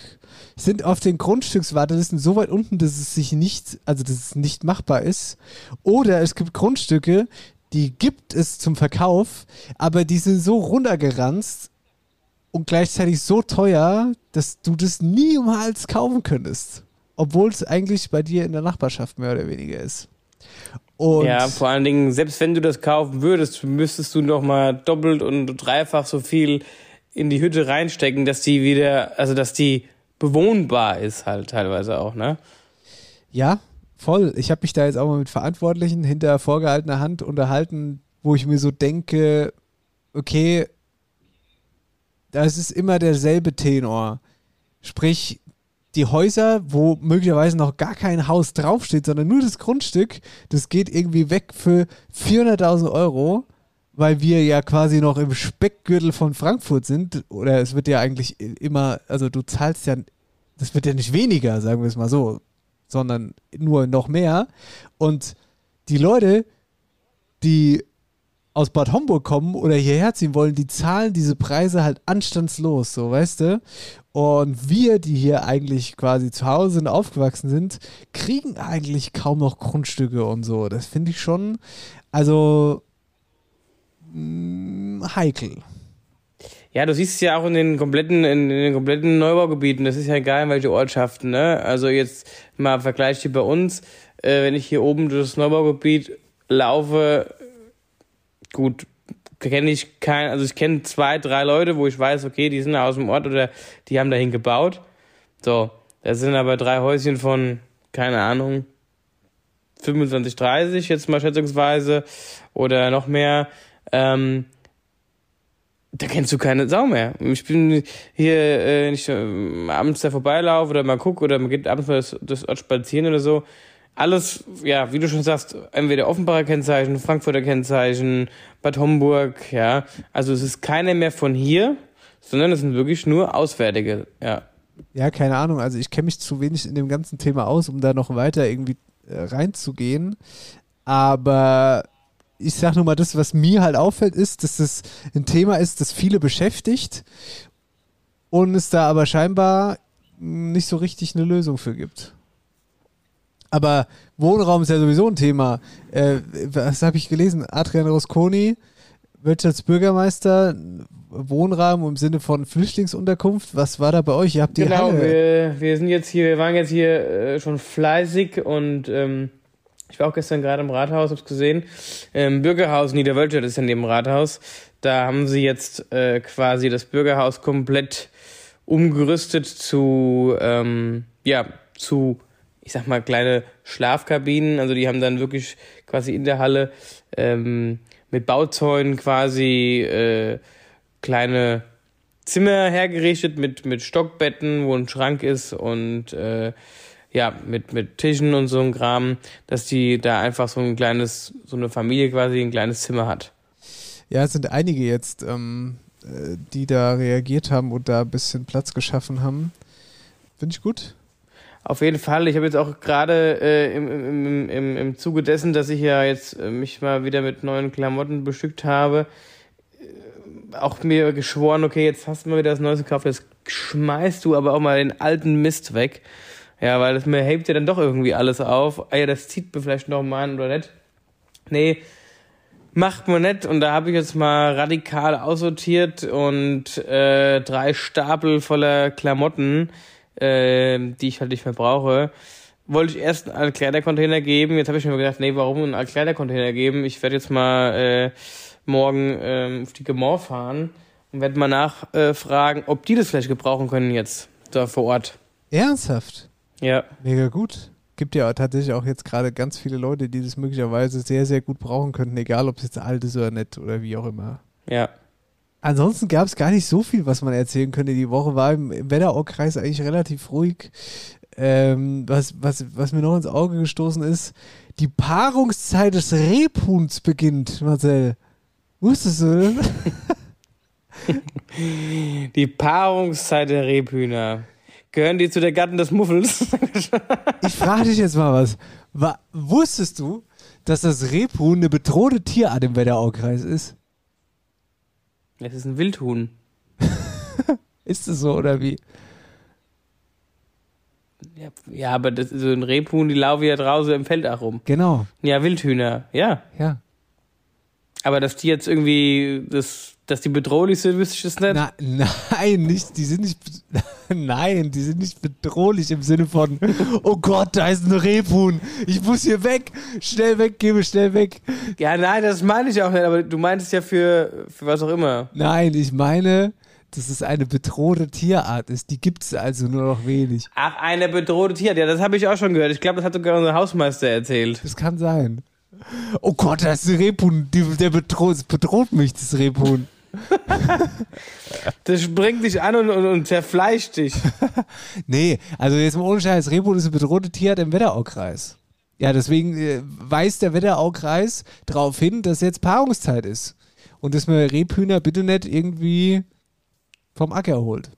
sind auf den Grundstückswartelisten so weit unten, dass es sich nicht, also dass es nicht machbar ist. Oder es gibt Grundstücke, die gibt es zum Verkauf, aber die sind so runtergeranzt und gleichzeitig so teuer, dass du das niemals kaufen könntest. Obwohl es eigentlich bei dir in der Nachbarschaft mehr oder weniger ist. Und ja, vor allen Dingen, selbst wenn du das kaufen würdest, müsstest du noch mal doppelt und dreifach so viel in die Hütte reinstecken, dass die wieder, also dass die bewohnbar ist halt teilweise auch, ne? Ja, voll. Ich habe mich da jetzt auch mal mit Verantwortlichen hinter vorgehaltener Hand unterhalten, wo ich mir so denke, okay, das ist immer derselbe Tenor. Sprich, die Häuser, wo möglicherweise noch gar kein Haus draufsteht, sondern nur das Grundstück, das geht irgendwie weg für 400.000 Euro, weil wir ja quasi noch im Speckgürtel von Frankfurt sind. Oder es wird ja eigentlich immer, also du zahlst ja, das wird ja nicht weniger, sagen wir es mal so, sondern nur noch mehr. Und die Leute, die aus Bad Homburg kommen oder hierher ziehen wollen, die zahlen diese Preise halt anstandslos, so weißt du. Und wir, die hier eigentlich quasi zu Hause und aufgewachsen sind, kriegen eigentlich kaum noch Grundstücke und so. Das finde ich schon, also mh, heikel. Ja, du siehst es ja auch in den kompletten, in, den kompletten Neubaugebieten. Das ist ja egal, in welche Ortschaften, ne? Also jetzt mal Vergleich hier bei uns, äh, wenn ich hier oben durch das Neubaugebiet laufe, gut, kenne ich kein, also ich kenne zwei, drei Leute, wo ich weiß, okay, die sind aus dem Ort oder die haben dahin gebaut. So, das sind aber drei Häuschen von, keine Ahnung, 25, 30 jetzt mal schätzungsweise oder noch mehr. Ähm, da kennst du keine Sau mehr. Ich bin hier, äh, nicht äh, abends da vorbeilaufe oder mal gucke oder man geht abends mal das, das Ort spazieren oder so. Alles, ja, wie du schon sagst, entweder Offenbarer Kennzeichen, Frankfurter Kennzeichen, Bad Homburg, ja. Also es ist keiner mehr von hier, sondern es sind wirklich nur Auswärtige, ja. Ja, keine Ahnung. Also ich kenne mich zu wenig in dem ganzen Thema aus, um da noch weiter irgendwie äh, reinzugehen. Aber ich sag nur mal, das, was mir halt auffällt, ist, dass das ein Thema ist, das viele beschäftigt und es da aber scheinbar nicht so richtig eine Lösung für gibt. Aber Wohnraum ist ja sowieso ein Thema. Äh, was habe ich gelesen? Adrian Rosconi, Wirtschaftsbürgermeister, Wohnraum im Sinne von Flüchtlingsunterkunft. Was war da bei euch? Ihr habt die Genau, Halle. wir, wir sind jetzt hier, wir waren jetzt hier äh, schon fleißig und ähm, ich war auch gestern gerade im Rathaus, hab's gesehen. Ähm, Bürgerhaus Niederwölde, das ist ja neben dem Rathaus. Da haben sie jetzt äh, quasi das Bürgerhaus komplett umgerüstet zu, ähm, ja, zu, ich sag mal, kleine Schlafkabinen. Also die haben dann wirklich quasi in der Halle ähm, mit Bauzäunen quasi äh, kleine Zimmer hergerichtet mit, mit Stockbetten, wo ein Schrank ist und äh, ja, mit, mit Tischen und so ein Kram, dass die da einfach so ein kleines, so eine Familie quasi ein kleines Zimmer hat. Ja, es sind einige jetzt, ähm, äh, die da reagiert haben und da ein bisschen Platz geschaffen haben. Finde ich gut. Auf jeden Fall. Ich habe jetzt auch gerade äh, im, im, im, im Zuge dessen, dass ich ja jetzt äh, mich mal wieder mit neuen Klamotten bestückt habe, äh, auch mir geschworen, okay, jetzt hast du mal wieder das Neues gekauft, jetzt schmeißt du aber auch mal den alten Mist weg. Ja, weil das mir hebt ja dann doch irgendwie alles auf. Ah ja, das zieht mir vielleicht noch mal an oder nicht. Nee, macht man nicht. Und da habe ich jetzt mal radikal aussortiert und äh, drei Stapel voller Klamotten, äh, die ich halt nicht mehr brauche. Wollte ich erst einen Altkleidercontainer geben. Jetzt habe ich mir gedacht, nee, warum einen Altkleidercontainer geben? Ich werde jetzt mal äh, morgen äh, auf die Gemor fahren und werde mal nachfragen, äh, ob die das vielleicht gebrauchen können jetzt da vor Ort. Ernsthaft? Ja. Mega gut. Gibt ja tatsächlich auch jetzt gerade ganz viele Leute, die das möglicherweise sehr, sehr gut brauchen könnten, egal ob es jetzt alt ist oder nicht oder wie auch immer. Ja. Ansonsten gab es gar nicht so viel, was man erzählen könnte. Die Woche war im, im Wetterau-Kreis eigentlich relativ ruhig. Ähm, was, was, was mir noch ins Auge gestoßen ist, die Paarungszeit des Rebhuhns beginnt, Marcel. Wusstest du? die Paarungszeit der Rebhühner. Gehören die zu der Gatten des Muffels? ich frage dich jetzt mal was. War, wusstest du, dass das Rebhuhn eine bedrohte Tierart im Wetteraukreis ist? Es ist ein Wildhuhn. ist es so oder wie? Ja, ja, aber das ist so ein Rebhuhn, die laufen ja draußen im Feld auch rum. Genau. Ja, Wildhühner, ja. Ja. Aber dass die jetzt irgendwie, das, dass die bedrohlich sind, wüsste ich das nicht. Na, nein, nicht, die sind nicht, nein, die sind nicht bedrohlich im Sinne von, oh Gott, da ist ein Rebhuhn, ich muss hier weg, schnell weg, gebe schnell weg. Ja, nein, das meine ich auch nicht, aber du meintest ja für, für was auch immer. Nein, ich meine, dass es eine bedrohte Tierart ist. Die gibt es also nur noch wenig. Ach, eine bedrohte Tierart. Ja, das habe ich auch schon gehört. Ich glaube, das hat sogar unser Hausmeister erzählt. Das kann sein. Oh Gott, das ist ein Rebhuhn. Der bedroht, bedroht mich, das Rebhuhn. das springt dich an und, und, und zerfleischt dich. nee, also jetzt mal ohne Scheiß. Rebhuhn ist eine bedrohte Tierart im Wetteraukreis. Ja, deswegen äh, weist der Wetteraukreis darauf hin, dass jetzt Paarungszeit ist. Und dass man Rebhühner bitte nicht irgendwie vom Acker holt.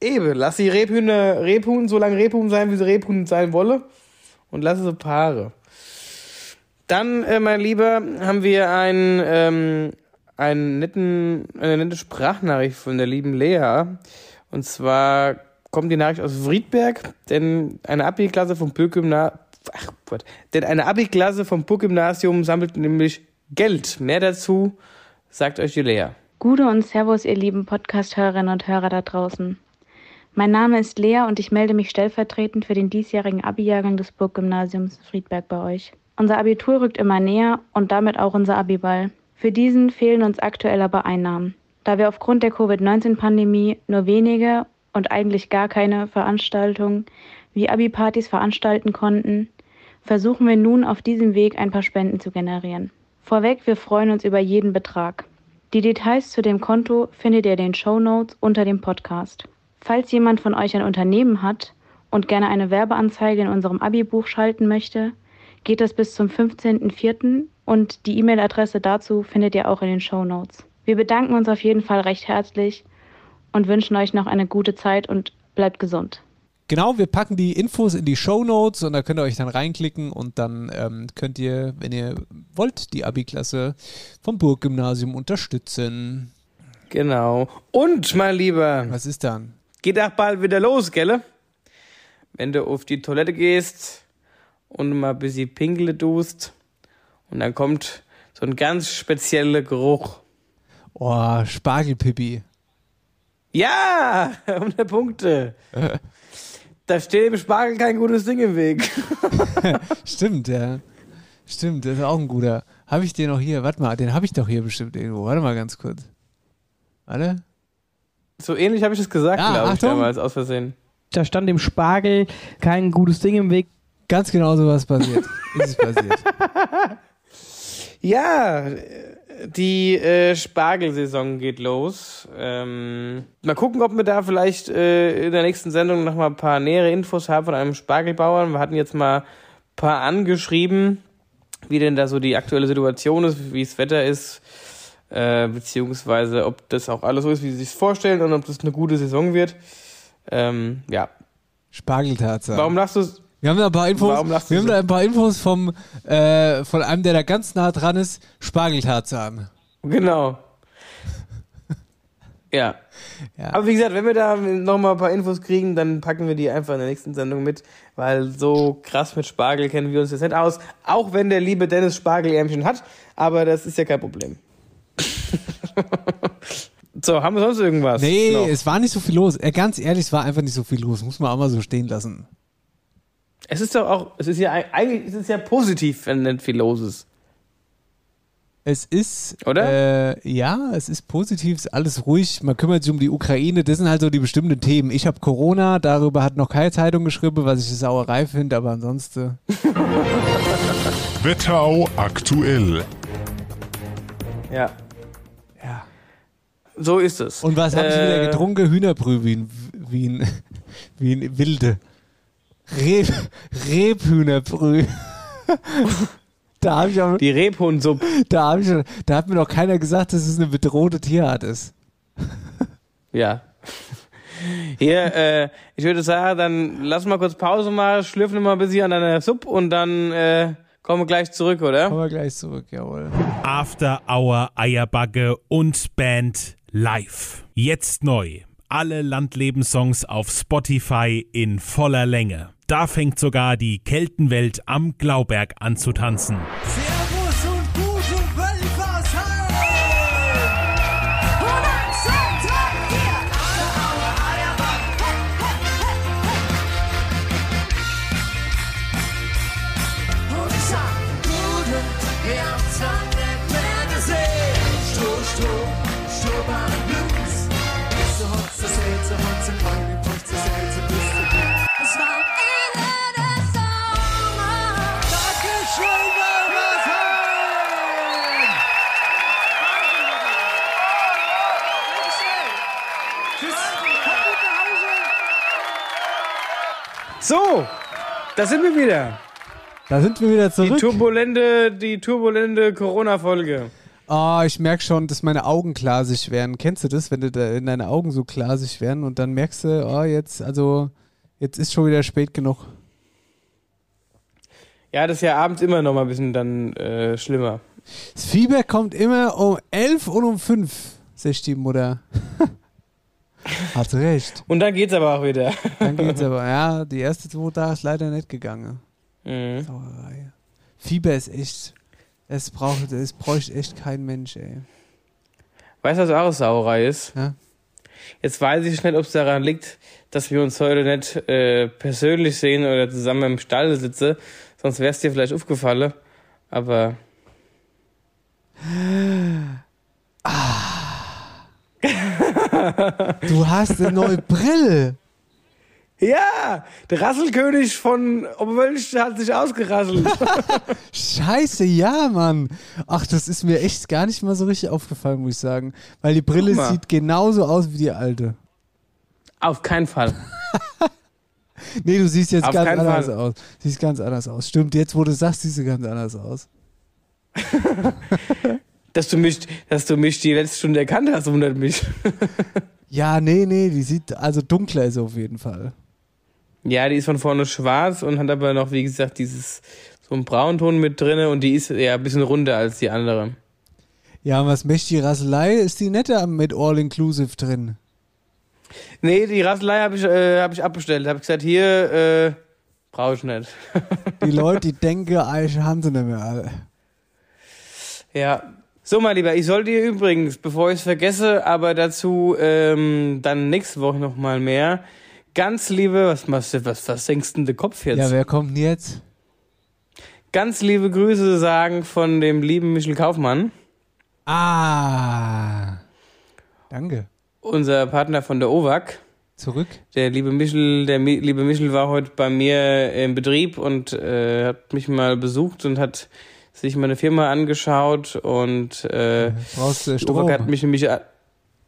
Eben, lass die Rebhühner Rebhuhn so lange Rebhuhn sein, wie sie Rebhuhn sein wolle. Und lass sie Paare. Dann, äh, mein Lieber, haben wir einen, ähm, einen netten, eine nette Sprachnachricht von der lieben Lea. Und zwar kommt die Nachricht aus Friedberg, denn eine Abi-Klasse vom Gott, denn eine Abi-Klasse vom Burggymnasium sammelt nämlich Geld. Mehr dazu sagt euch die Lea. Gude und Servus, ihr lieben Podcast-Hörerinnen und Hörer da draußen. Mein Name ist Lea und ich melde mich stellvertretend für den diesjährigen Abi-Jahrgang des Burggymnasiums Friedberg bei euch. Unser Abitur rückt immer näher und damit auch unser Abiball. Für diesen fehlen uns aktuell aber Einnahmen. Da wir aufgrund der Covid-19-Pandemie nur wenige und eigentlich gar keine Veranstaltungen wie Abi-Partys veranstalten konnten, versuchen wir nun auf diesem Weg ein paar Spenden zu generieren. Vorweg, wir freuen uns über jeden Betrag. Die Details zu dem Konto findet ihr in den Show Notes unter dem Podcast. Falls jemand von euch ein Unternehmen hat und gerne eine Werbeanzeige in unserem Abi-Buch schalten möchte, geht das bis zum 15.04. und die E-Mail-Adresse dazu findet ihr auch in den Show Notes. Wir bedanken uns auf jeden Fall recht herzlich und wünschen euch noch eine gute Zeit und bleibt gesund. Genau, wir packen die Infos in die Show Notes und da könnt ihr euch dann reinklicken und dann ähm, könnt ihr, wenn ihr wollt, die Abi-Klasse vom Burggymnasium unterstützen. Genau. Und, mein Lieber. Was ist dann? Geht auch bald wieder los, gell? Wenn du auf die Toilette gehst und mal ein bisschen pinkle tust und dann kommt so ein ganz spezieller Geruch. Oh, Spargelpipi. Ja, 100 Punkte. da steht dem Spargel kein gutes Ding im Weg. Stimmt, ja. Stimmt, das ist auch ein guter. Habe ich den noch hier? Warte mal, den habe ich doch hier bestimmt irgendwo. Warte mal ganz kurz. Warte. So ähnlich habe ich es gesagt, Ja, glaube ich, damals aus Versehen. Da stand dem Spargel kein gutes Ding im Weg. Ganz genau so was passiert. ist es passiert. Ja, die äh, Spargelsaison geht los. Ähm, mal gucken, ob wir da vielleicht äh, in der nächsten Sendung noch mal ein paar nähere Infos haben von einem Spargelbauern. Wir hatten jetzt mal ein paar angeschrieben, wie denn da so die aktuelle Situation ist, wie das Wetter ist, äh, beziehungsweise ob das auch alles so ist, wie sie sich vorstellen und ob das eine gute Saison wird. Ähm, ja. Spargeltatsache. Warum lachst du Wir haben da ein paar Infos. Wir haben da ein paar Infos vom äh, von einem, der da ganz nah dran ist. Spargeltarzan. Genau. Ja. Ja. Aber wie gesagt, wenn wir da nochmal ein paar Infos kriegen, dann packen wir die einfach in der nächsten Sendung mit, weil so krass mit Spargel kennen wir uns jetzt nicht aus. Auch wenn der liebe Dennis Spargelärmchen hat, aber das ist ja kein Problem. so, haben wir sonst irgendwas? Nee, noch? es war nicht so viel los. Äh, ganz ehrlich, es war einfach nicht so viel los. Muss man auch mal so stehen lassen. Es ist doch auch, es ist ja eigentlich, es ist ja positiv, wenn nicht viel los ist. Es ist, Oder? Äh, ja, es ist positiv, ist alles ruhig. Man kümmert sich um die Ukraine. Das sind halt so die bestimmten Themen. Ich habe Corona, darüber hat noch keine Zeitung geschrieben, was ich eine Sauerei finde, aber ansonsten. Wetterau aktuell. Ja. Ja. So ist es. Und was habe ich wieder Äh, getrunken? Hühnerbrühe wie ein, wie ein, wie ein Wilde. Reb, Rebhühnerbrühe. da habe ich auch, Die Rebhuhnsuppe. da habe ich, da hat mir noch keiner gesagt, dass es eine bedrohte Tierart ist. Ja. Hier, äh, ich würde sagen, dann lass mal kurz Pause machen, schlürfen mal ein bisschen an deiner Suppe und dann äh, kommen wir gleich zurück, oder? Kommen wir gleich zurück, jawohl. After Hour Eierbagge und Band live. Jetzt neu. Alle Landlebenssongs auf Spotify in voller Länge. Da fängt sogar die Keltenwelt am Glauberg an zu tanzen. Servus So, da sind wir wieder. Da sind wir wieder Die zurück. turbulente, die turbulente Corona-Folge. Oh, ich merke schon, dass meine Augen glasig werden. Kennst du das, wenn du da in deine Augen so glasig werden und dann merkst du, oh, jetzt, also, jetzt ist schon wieder spät genug. Ja, das ist ja abends immer noch mal ein bisschen dann äh, schlimmer. Das Fieber kommt immer um 11 und um 5, sagt die Mutter. Hat sie recht. Und dann geht's aber auch wieder. Dann geht's aber, ja, die erste zwei Tage ist leider nicht gegangen. Mhm. Sauerei. Fieber ist echt, es braucht, es bräuchte echt kein Mensch, ey. Weißt du, was auch Sauerei ist? Ja? Jetzt weiß ich nicht, ob es daran liegt, dass wir uns heute nicht äh, persönlich sehen oder zusammen im Stall sitzen. Sonst wär's dir vielleicht aufgefallen. Aber Du hast eine neue Brille. ja, der Rasselkönig von Oberwölsch hat sich ausgerasselt. Scheiße, ja, Mann. Ach, das ist mir echt gar nicht mal so richtig aufgefallen, muss ich sagen. Weil die Brille sieht genauso aus wie die alte. Auf keinen Fall. Nee, du siehst jetzt Auf ganz anders Fall. aus. Siehst ganz anders aus. Stimmt, jetzt wo du sagst, siehst du ganz anders aus. Dass du mich, dass du mich die letzte Stunde erkannt hast, wundert mich. Ja, nee, nee, die sieht, also dunkler ist auf jeden Fall. Ja, die ist von vorne schwarz und hat aber noch, wie gesagt, dieses so einen Braunton mit drinne und die ist ja ein bisschen runder als die andere. Ja, und was möchte die Rasselei? Ist die netter mit All-Inclusive drin? Nee, die Rasselei habe ich, äh, hab ich abbestellt. Habe gesagt, hier äh, brauche ich nicht. Die Leute, die denken, eigentlich haben sie nicht mehr alle. Ja. So, mein Lieber, ich soll dir übrigens, bevor ich es vergesse, aber dazu ähm, dann nächste Woche nochmal mehr. Ganz liebe, was machst du, was, was denkst du der Kopf jetzt? Ja, wer kommt denn jetzt? Ganz liebe Grüße sagen von dem lieben Michel Kaufmann, Ah. Danke. unser Partner von der OWAC. Zurück. Der liebe Michel, der Mi liebe Michel war heute bei mir im Betrieb und äh, hat mich mal besucht und hat sich meine Firma angeschaut und äh, OWAC hat Strom? mich nämlich,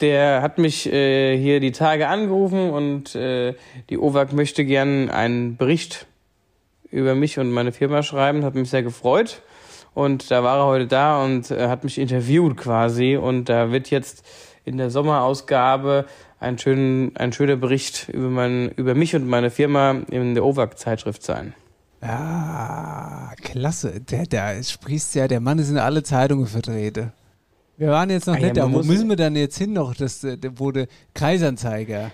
der hat mich äh, hier die Tage angerufen und äh, die OWAC möchte gern einen Bericht über mich und meine Firma schreiben, hat mich sehr gefreut. Und da war er heute da und äh, hat mich interviewt quasi. Und da wird jetzt in der Sommerausgabe ein, schönen, ein schöner Bericht über, mein, über mich und meine Firma in der OWAC-Zeitschrift sein. Ja, klasse. Der, der sprießt ja, der Mann ist in alle Zeitungen vertreten. Wir waren jetzt noch Ah ja, nicht da. man Wo müssen wir dann jetzt hin noch? Das äh, der Kreisanzeiger.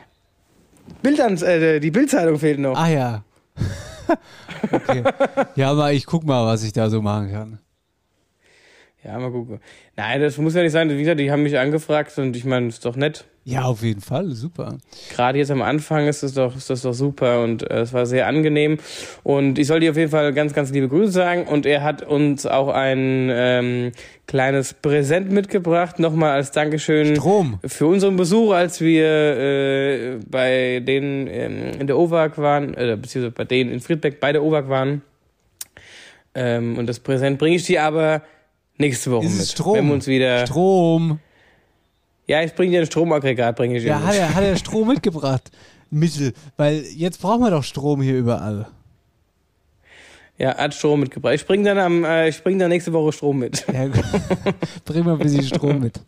Bildern, äh, die Bildzeitung fehlt noch. Ah ja. okay. Ja, aber ich guck mal, was ich da so machen kann. Ja, mal gucken. Nein, das muss ja nicht sein. Wie gesagt, die haben mich angefragt und ich meine, ist doch nett. Ja, auf jeden Fall, super. Gerade jetzt am Anfang ist das doch, ist das doch super und äh, es war sehr angenehm. Und ich soll dir auf jeden Fall ganz, ganz liebe Grüße sagen. Und er hat uns auch ein ähm, kleines Präsent mitgebracht, nochmal als Dankeschön Strom. für unseren Besuch, als wir äh, bei denen ähm, in der OWAG waren, äh, beziehungsweise bei denen in Friedbeck bei der OWAG waren. Ähm, und das Präsent bringe ich dir aber nächste Woche Ist mit. Strom? Wenn wir uns wieder. Strom. Ja, ich bringe dir ein Stromaggregat, bringe ich Ja, mit. hat er, hat er Strom mitgebracht. Mittel. Weil jetzt brauchen wir doch Strom hier überall. Ja, hat Strom mitgebracht. Ich bringe dann am, äh, ich bring dann nächste Woche Strom mit. Ja, bring mal ein bisschen Strom mit.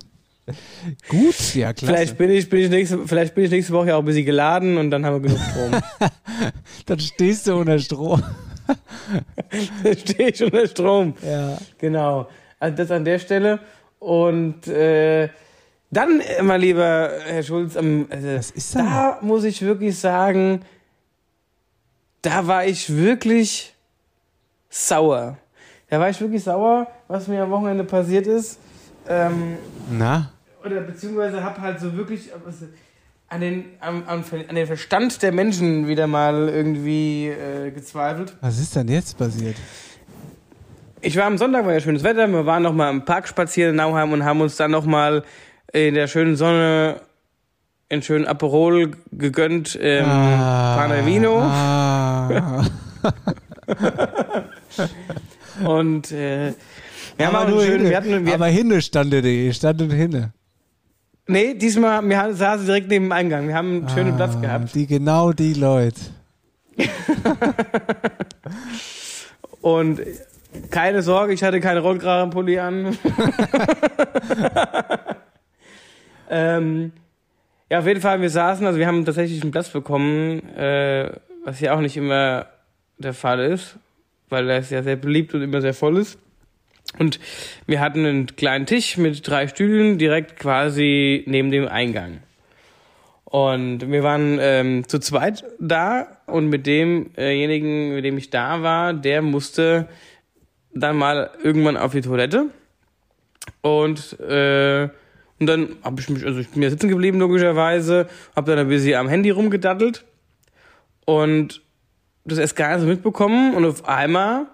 Gut, ja, klasse. Vielleicht bin ich, bin ich nächste, vielleicht bin ich nächste Woche ja auch ein bisschen geladen und dann haben wir genug Strom. Dann stehst du unter Strom. Dann stehe ich unter Strom. Ja. Genau. Also das an der Stelle. Und äh, dann, äh, mein lieber Herr Schulz, ähm, also, da muss ich wirklich sagen, da war ich wirklich sauer. Da war ich wirklich sauer, was mir am Wochenende passiert ist. Ähm, Na? oder beziehungsweise habe halt so wirklich was, an den, am, am, an den Verstand der Menschen wieder mal irgendwie äh, gezweifelt. Was ist denn jetzt passiert? Ich war am Sonntag, war ja schönes Wetter, wir waren noch mal im Park spazieren in Nauheim und haben uns dann noch mal in der schönen Sonne einen schönen Aperol gegönnt, ähm, Pane Vino. Ah. Und äh, wir haben aber auch nur einen schönen, hinne. wir hatten, wir, aber hinne standet ihr, standet hinne. nee, diesmal, wir haben- saßen direkt neben dem Eingang, wir haben einen schönen Platz gehabt. Die, genau die Leute. Und keine Sorge, ich hatte keine Rollkragenpulli an. ähm, ja, auf jeden Fall, wir saßen, also wir haben tatsächlich einen Platz bekommen, äh, was ja auch nicht immer der Fall ist, weil er ist ja sehr beliebt und immer sehr voll ist. Und wir hatten einen kleinen Tisch mit drei Stühlen direkt quasi neben dem Eingang. Und wir waren ähm, zu zweit da und mit demjenigen, mit dem ich da war, der musste dann mal irgendwann auf die Toilette. Und, äh, und dann habe ich mich, also ich bin ja sitzen geblieben logischerweise, habe dann ein bisschen am Handy rumgedattelt und das erst gar nicht so mitbekommen und auf einmal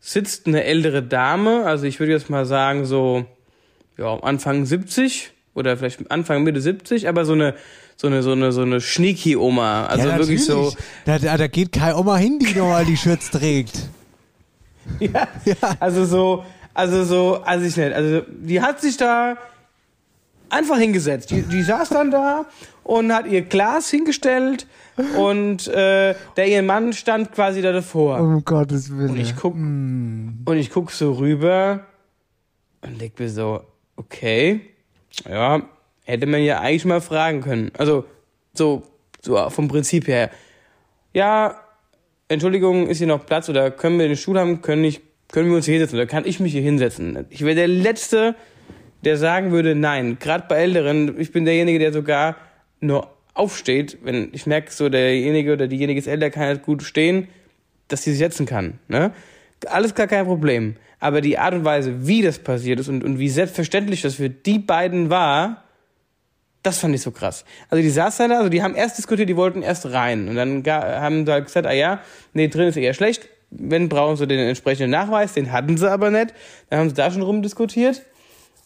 sitzt eine ältere Dame, also ich würde jetzt mal sagen so ja, Anfang 70 oder vielleicht Anfang Mitte 70, aber so eine so eine so eine so eine Schnieki Oma, also ja, wirklich so da, da geht keine Oma hin, die normal die Schürze trägt. ja, also so also so also ich nicht, also die hat sich da einfach hingesetzt. Die, die saß dann da und hat ihr Glas hingestellt und äh, der ihr Mann stand quasi da davor. Um Gottes Willen. Und ich guck, und ich guck so rüber und denk mir so, okay, ja, hätte man ja eigentlich mal fragen können. Also, so, so vom Prinzip her. Ja, Entschuldigung, ist hier noch Platz oder können wir den Stuhl haben? Können, ich, können wir uns hier hinsetzen oder kann ich mich hier hinsetzen? Ich wäre der Letzte, der sagen würde, nein. Gerade bei Älteren, ich bin derjenige, der sogar nur aufsteht, wenn ich merke, so derjenige oder diejenige ist älter, kann halt gut stehen, dass sie sich setzen kann. Ne? Alles gar kein Problem. Aber die Art und Weise, wie das passiert ist und, und wie selbstverständlich das für die beiden war, das fand ich so krass. Also die saßen da, also die haben erst diskutiert, die wollten erst rein. Und dann haben sie halt gesagt, ah ja, nee, drin ist eher schlecht. Wenn brauchen sie den entsprechenden Nachweis, den hatten sie aber nicht. Dann haben sie da schon rumdiskutiert.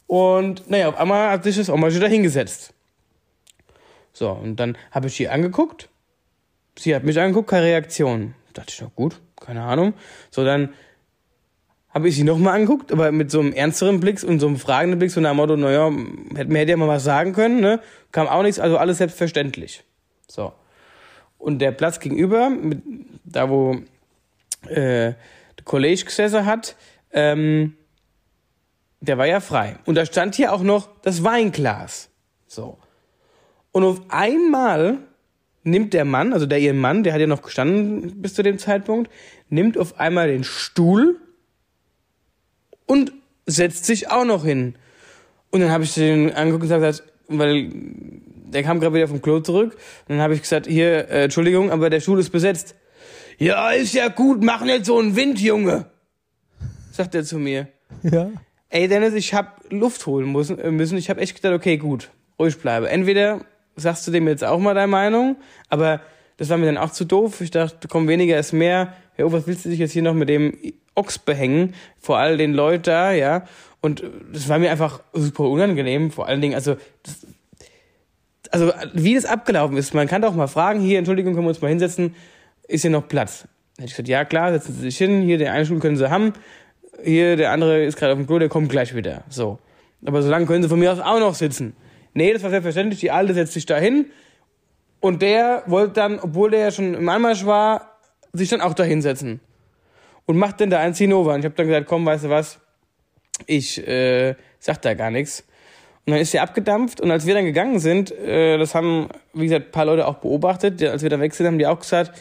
Und naja, auf einmal hat sich das Oma schon da hingesetzt. So, und dann habe ich sie angeguckt. Sie hat mich angeguckt, keine Reaktion. Dachte ich, na gut, keine Ahnung. So, dann habe ich sie nochmal angeguckt, aber mit so einem ernsteren Blick und so einem fragenden Blick, so nach dem Motto, naja, hätte, mir hätte ja mal was sagen können, ne? Kam auch nichts, also alles selbstverständlich. So. Und der Platz gegenüber, mit, da wo äh, der Kollege gesessen hat, ähm, der war ja frei. Und da stand hier auch noch das Weinglas. So. Und auf einmal nimmt der Mann, also der ihr Mann, der hat ja noch gestanden bis zu dem Zeitpunkt, nimmt auf einmal den Stuhl und setzt sich auch noch hin. Und dann habe ich den angeguckt und gesagt, weil der kam gerade wieder vom Klo zurück. Und dann habe ich gesagt, hier, äh, Entschuldigung, aber der Stuhl ist besetzt. Ja, ist ja gut, mach nicht so einen Wind, Junge. Sagt er zu mir. Ja. Ey, Dennis, ich hab Luft holen müssen. äh, müssen. Ich habe echt gedacht, okay, gut, ruhig bleibe. Entweder sagst du dem jetzt auch mal deine Meinung, aber das war mir dann auch zu doof. Ich dachte, komm, weniger ist mehr. Ja, oh, was willst du dich jetzt hier noch mit dem Ochs behängen? Vor all den Leuten da, ja. Und das war mir einfach super unangenehm. Vor allen Dingen, also, das, also wie das abgelaufen ist. Man kann doch mal fragen, hier, Entschuldigung, können wir uns mal hinsetzen? Ist hier noch Platz? Dann hätte ich gesagt, ja klar, setzen Sie sich hin. Hier, den einen Stuhl können Sie haben. Hier, der andere ist gerade auf dem Klo, der kommt gleich wieder. So. Aber so lange können Sie von mir aus auch noch sitzen. Nee, das war selbstverständlich. Die Alte setzt sich da hin. Und der wollte dann, obwohl der ja schon im Anmarsch war, sich dann auch da hinsetzen. Und macht dann da ein Zinnover. Und ich habe dann gesagt, komm, weißt du was? Ich äh, sag da gar nichts. Und dann ist sie abgedampft. Und als wir dann gegangen sind, äh, das haben, wie gesagt, ein paar Leute auch beobachtet. Als wir dann weg sind, haben die auch gesagt,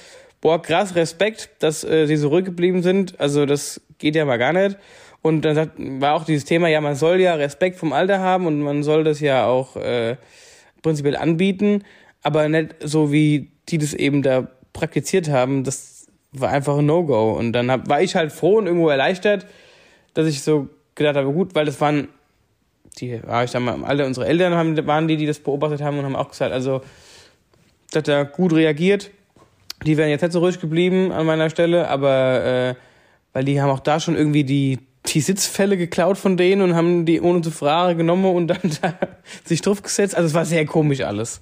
boah, krass, Respekt, dass äh, sie so ruhig geblieben sind. Also das geht ja mal gar nicht. Und dann sagt, war auch dieses Thema, ja, man soll ja Respekt vom Alter haben und man soll das ja auch äh, prinzipiell anbieten, aber nicht so, wie die das eben da praktiziert haben. Das war einfach ein No-Go. Und dann hab, war ich halt froh und irgendwo erleichtert, dass ich so gedacht habe, gut, weil das waren, die, ja, ich sag mal, alle unsere Eltern haben, waren die, die das beobachtet haben und haben auch gesagt, also, dass er gut reagiert. Die wären jetzt nicht so ruhig geblieben an meiner Stelle, aber äh, weil die haben auch da schon irgendwie die, die Sitzfälle geklaut von denen und haben die ohne zu fragen genommen und dann da sich drauf gesetzt. Also es war sehr komisch alles.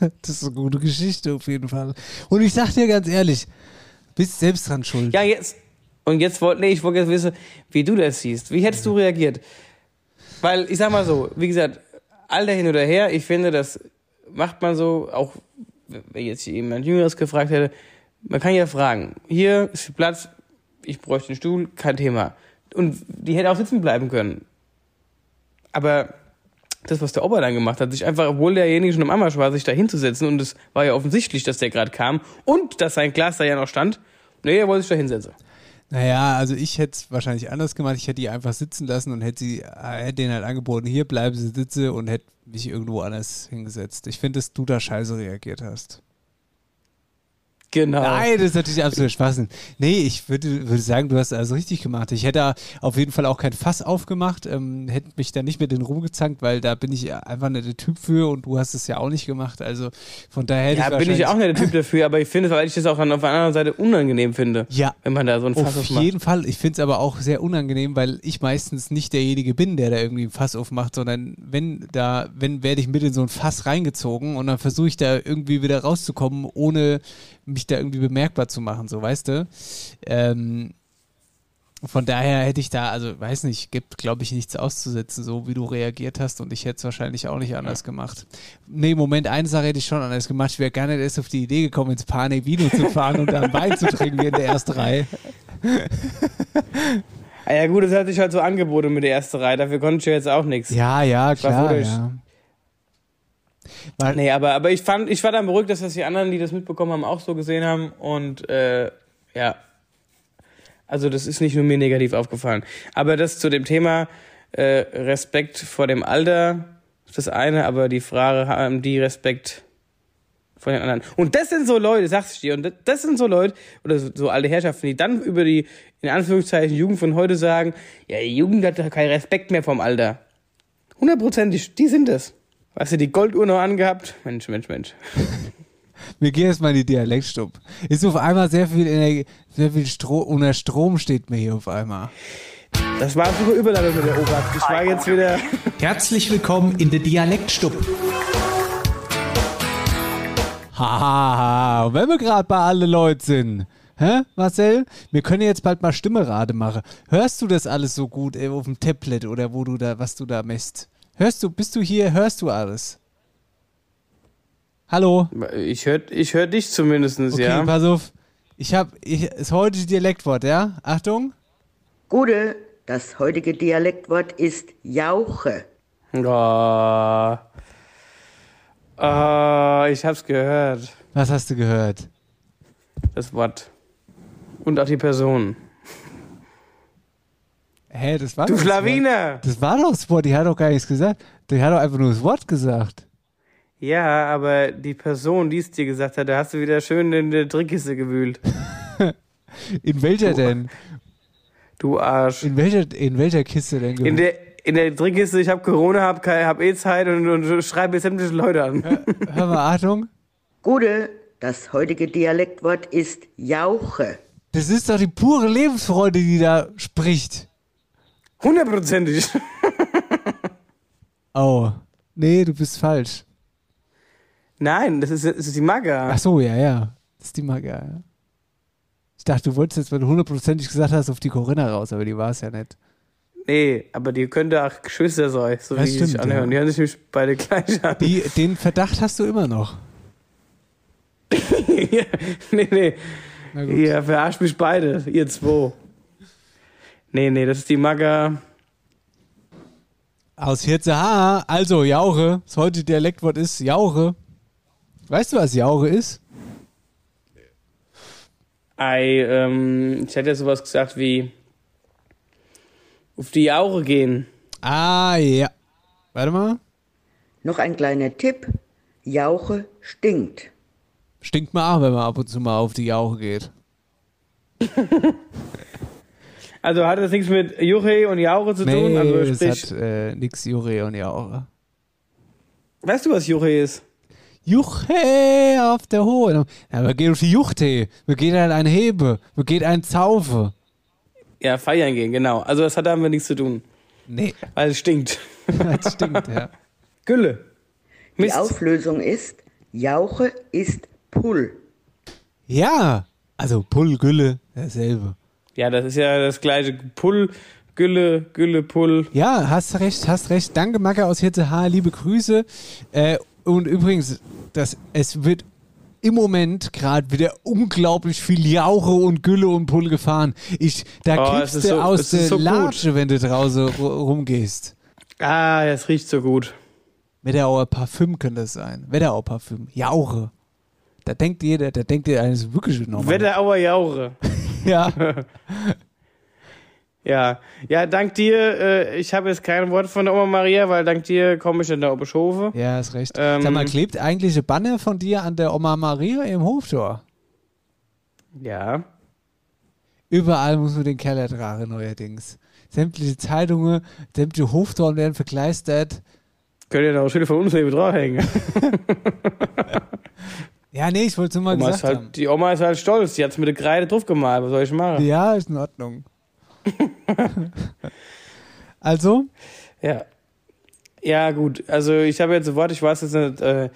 Das ist eine gute Geschichte auf jeden Fall. Und ich sag dir ganz ehrlich, bist selbst dran schuld. Ja, jetzt. Und jetzt wollte, nee, ich wollte jetzt wissen, wie du das siehst. Wie hättest du reagiert? Weil, ich sag mal so, wie gesagt, Alter hin oder her, ich finde, das macht man so, auch wenn jetzt jemand Jüngeres gefragt hätte, man kann ja fragen, hier ist Platz, ich bräuchte einen Stuhl, kein Thema. Und die hätte auch sitzen bleiben können. Aber das, was der Opa dann gemacht hat, sich einfach, obwohl derjenige schon im Anmarsch war, sich da hinzusetzen und es war ja offensichtlich, dass der gerade kam und dass sein Glas da ja noch stand, nee, er wollte sich da hinsetzen. Naja, also ich hätte es wahrscheinlich anders gemacht. Ich hätte die einfach sitzen lassen und hätte sie, hätte denen halt angeboten, hier bleiben sie sitze und hätte mich irgendwo anders hingesetzt. Ich finde, dass du da scheiße reagiert hast. Genau. Nein, das ist natürlich absolut Schwachsinn. Nee, ich würde, würde sagen, du hast also richtig gemacht. Ich hätte da auf jeden Fall auch kein Fass aufgemacht, ähm, hätte mich da nicht mit den rumgezankt, weil da bin ich einfach nicht der Typ für und du hast es ja auch nicht gemacht. Also von daher hätte Ja, ich bin ich auch nicht der Typ dafür, aber ich finde, weil ich das auch dann auf der anderen Seite unangenehm finde. Ja. Wenn man da so ein Fass Auf aufmacht. jeden Fall. Ich finde es aber auch sehr unangenehm, weil ich meistens nicht derjenige bin, der da irgendwie ein Fass aufmacht, sondern wenn da, wenn werde ich mit in so ein Fass reingezogen und dann versuche ich da irgendwie wieder rauszukommen, ohne mich da irgendwie bemerkbar zu machen, so weißt du. Ähm, von daher hätte ich da, also weiß nicht, gibt glaube ich nichts auszusetzen, so wie du reagiert hast und ich hätte es wahrscheinlich auch nicht anders gemacht. Nee, Moment, eine Sache hätte ich schon anders gemacht. Ich wäre gar nicht erst auf die Idee gekommen, ins Pane Vino zu fahren und dann Wein zu trinken in der ersten Reihe. Ah ja gut, das hat sich halt so angeboten mit der ersten Reihe, dafür konnte ich ja jetzt auch nichts. Ja, ja, klar, ja. Weil, Nee, aber, aber ich fand, ich war dann beruhigt, dass das die anderen, die das mitbekommen haben, auch so gesehen haben. Und äh, ja. Also das ist nicht nur mir negativ aufgefallen. Aber das zu dem Thema äh, Respekt vor dem Alter ist das eine, aber die Frage, haben die Respekt vor den anderen? Und das sind so Leute, sag's ich dir, und das, das sind so Leute, oder so, so alte Herrschaften, die dann über die, in Anführungszeichen, Jugend von heute sagen, ja, die Jugend hat doch keinen Respekt mehr vom Alter. Hundertprozentig, die sind es. Weißt du, die Golduhr noch angehabt? Mensch, Mensch, Mensch. wir gehen jetzt mal in die Dialektstub. Ist auf einmal sehr viel Energie, sehr viel Stro unter Strom steht mir hier auf einmal. Das war super Überleitung mit der Ober. Ich war jetzt wieder. Herzlich willkommen in der Dialektstub. Hahaha, und wenn wir gerade bei alle Leute sind. Hä, Marcel? Wir können jetzt bald mal Stimmerade machen. Hörst du das alles so gut ey, auf dem Tablet oder wo du da, was du da misst? Hörst du, bist du hier, hörst du alles? Hallo? Ich höre ich hör dich zumindest, Okay, ja. pass auf. Ich hab, ich, ist heute Dialektwort, ja? Achtung. Gute, das heutige Dialektwort ist Jauche. Oh. Oh, ich hab's gehört. Was hast du gehört? Das Wort. Und auch die Person. Hä, das war Du doch das Schlawiner! Wort. Das war doch das Wort, die hat doch gar nichts gesagt. Die hat doch einfach nur das Wort gesagt. Ja, aber die Person, die es dir gesagt hat, da hast du wieder schön in der Trickkiste gewühlt. In welcher denn? Du Arsch. In welcher, in welcher Kiste denn? In der, in der Trickkiste, ich hab Corona, hab, hab eh Zeit und, und schreibe jetzt sämtliche Leute an. Hör mal, Achtung. Gute, das heutige Dialektwort ist Jauche. Das ist doch die pure Lebensfreude, die da spricht. Hundertprozentig. Oh. Nee, du bist falsch. Nein, das ist, das ist die Magga. Ach so, ja, ja. Das ist die Maga, ja. Ich dachte, du wolltest jetzt, weil du hundertprozentig gesagt hast, auf die Corinna raus, aber die war es ja nicht. Nee, aber die könnte auch Geschwister sein, so wie Das die sich stimmt, anhören. ja. Die hören sich nämlich beide gleich an. Die, den Verdacht hast du immer noch. ja, nee, nee. Ihr verarscht mich beide, ihr zwei. Nee, nee, das ist die Magga. Aus Hirzehaar. Also, Jauche. Das heutige Dialektwort ist Jauche. Weißt du, was Jauche ist? Ei, ähm, ich hätte sowas gesagt wie auf die Jauche gehen. Ah, ja. Warte mal. Noch ein kleiner Tipp. Jauche stinkt. Stinkt mal auch, wenn man ab und zu mal auf die Jauche geht. Also hat das nichts mit Juche und Jauche zu tun? Nee, Also das sprich, hat äh, nix Jure und Jauche. weißt du, was Juche ist? Juche auf der Hohe. Ja, wir gehen auf die Juchte. Wir gehen an ein Hebe. Wir gehen ein Zaufe. Ja, feiern gehen, genau. Also das hat damit nichts zu tun. Nee. Weil es stinkt. das stinkt, ja. Gülle. Die Auflösung ist, Jauche ist Pull. Ja. Also Pull, Gülle, dasselbe. Ja, das ist ja das gleiche. Pull, Gülle, Gülle, Pull. Ja, hast recht, hast recht. Danke, Macke aus Hirzehaar. Liebe Grüße. Äh, und übrigens, das, es wird im Moment gerade wieder unglaublich viel Jauche und Gülle und Pull gefahren. Ich, da Oh, kriegst es du so- aus der so. Latsche, wenn du draußen ru- rumgehst. Ah, das riecht so gut. Wetterauer Parfüm könnte es sein. Wetterauer Parfüm. Jauche. Da denkt jeder, da denkt ihr eines wirklich normal. Wetterauer Jauche. Ja. ja. Ja, dank dir, äh, ich habe jetzt kein Wort von der Oma Maria, weil dank dir komme ich in der Oberschofe. Ja, ist recht. Ähm, Sag mal, klebt eigentlich ein Banner von dir an der Oma Maria im Hoftor? Ja. Überall muss man den Kerl ertragen, neuerdings. Sämtliche Zeitungen, sämtliche Hoftoren werden verkleistert. Könnt ihr da auch Schilder von uns neben draufhängen. Ja, nee, ich wollte es nur mal Oma gesagt halt, die Oma ist halt stolz, die hat es mit der Kreide drauf gemalt, was soll ich machen? haben. Ja, ist in Ordnung. also? Ja. Ja, gut. Also ich habe jetzt ein Wort, ich weiß jetzt nicht, äh,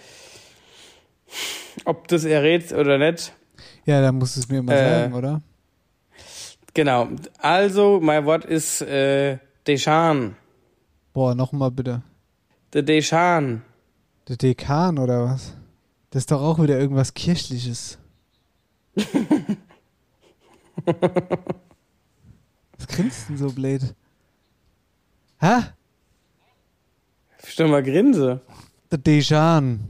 ob das errät oder nicht. Ja, dann musst du es mir mal Äh, sagen, oder? Genau. Also, mein Wort ist äh, Deschan. Boah, nochmal bitte. Der Deschan. Der Dekan oder was? Das ist doch auch wieder irgendwas Kirchliches. was grinst denn so blöd? Hä? Stimmt mal Grinse. Der Dejan.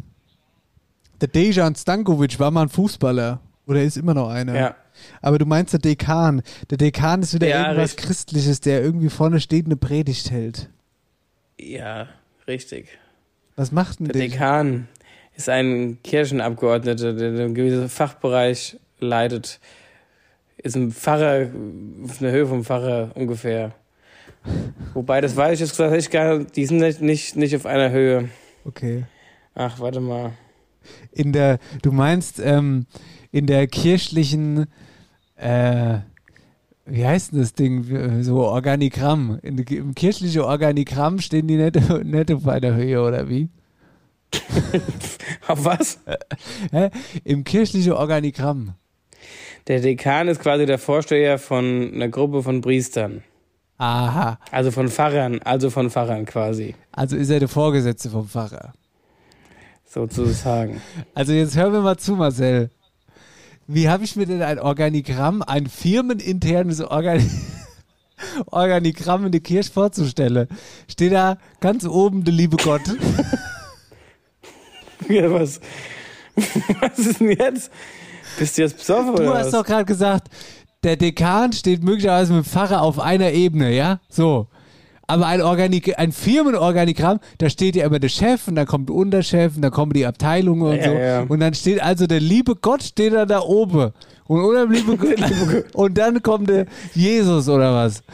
Der Dejan Stankovic war mal ein Fußballer. Oder ist immer noch einer. Ja. Aber du meinst der Dekan. Der Dekan ist wieder Ja, irgendwas richtig. Christliches, der irgendwie vorne steht und eine Predigt hält. Ja, richtig. Was macht denn Der der? Dekan ist ein Kirchenabgeordneter, der einen gewissen Fachbereich leitet. Ist ein Pfarrer, auf einer Höhe vom Pfarrer ungefähr. Wobei, das weiß ich jetzt gesagt, ich gar, die sind nicht, nicht, nicht auf einer Höhe. Okay. Ach, warte mal. In der, du meinst, ähm, in der kirchlichen, äh, wie heißt denn das Ding? So Organigramm. In, Im kirchlichen Organigramm stehen die nicht, nicht auf einer Höhe, oder wie? Auf was? Hä? Im kirchlichen Organigramm. Der Dekan ist quasi der Vorsteher von einer Gruppe von Priestern. Aha. Also von Pfarrern, also von Pfarrern quasi, Also ist er der Vorgesetzte vom Pfarrer. sozusagen. Also jetzt hör mir mal zu, Marcel. Wie habe ich mir denn ein Organigramm, ein firmeninternes Organi Organigramm in der Kirche vorzustellen? Steht da ganz oben der liebe Gott. Was, was ist denn jetzt? Bist du jetzt besoffen Du oder hast was? doch gerade gesagt, der Dekan steht möglicherweise mit dem Pfarrer auf einer Ebene, ja? So. Aber ein, Organik ein Firmenorganigramm, da steht ja immer der Chef und dann kommt der Unterchef und dann kommen die Abteilungen und Ja, so. ja. Und dann steht also der liebe Gott steht da da oben. Und, oder liebe und dann kommt der Jesus oder was?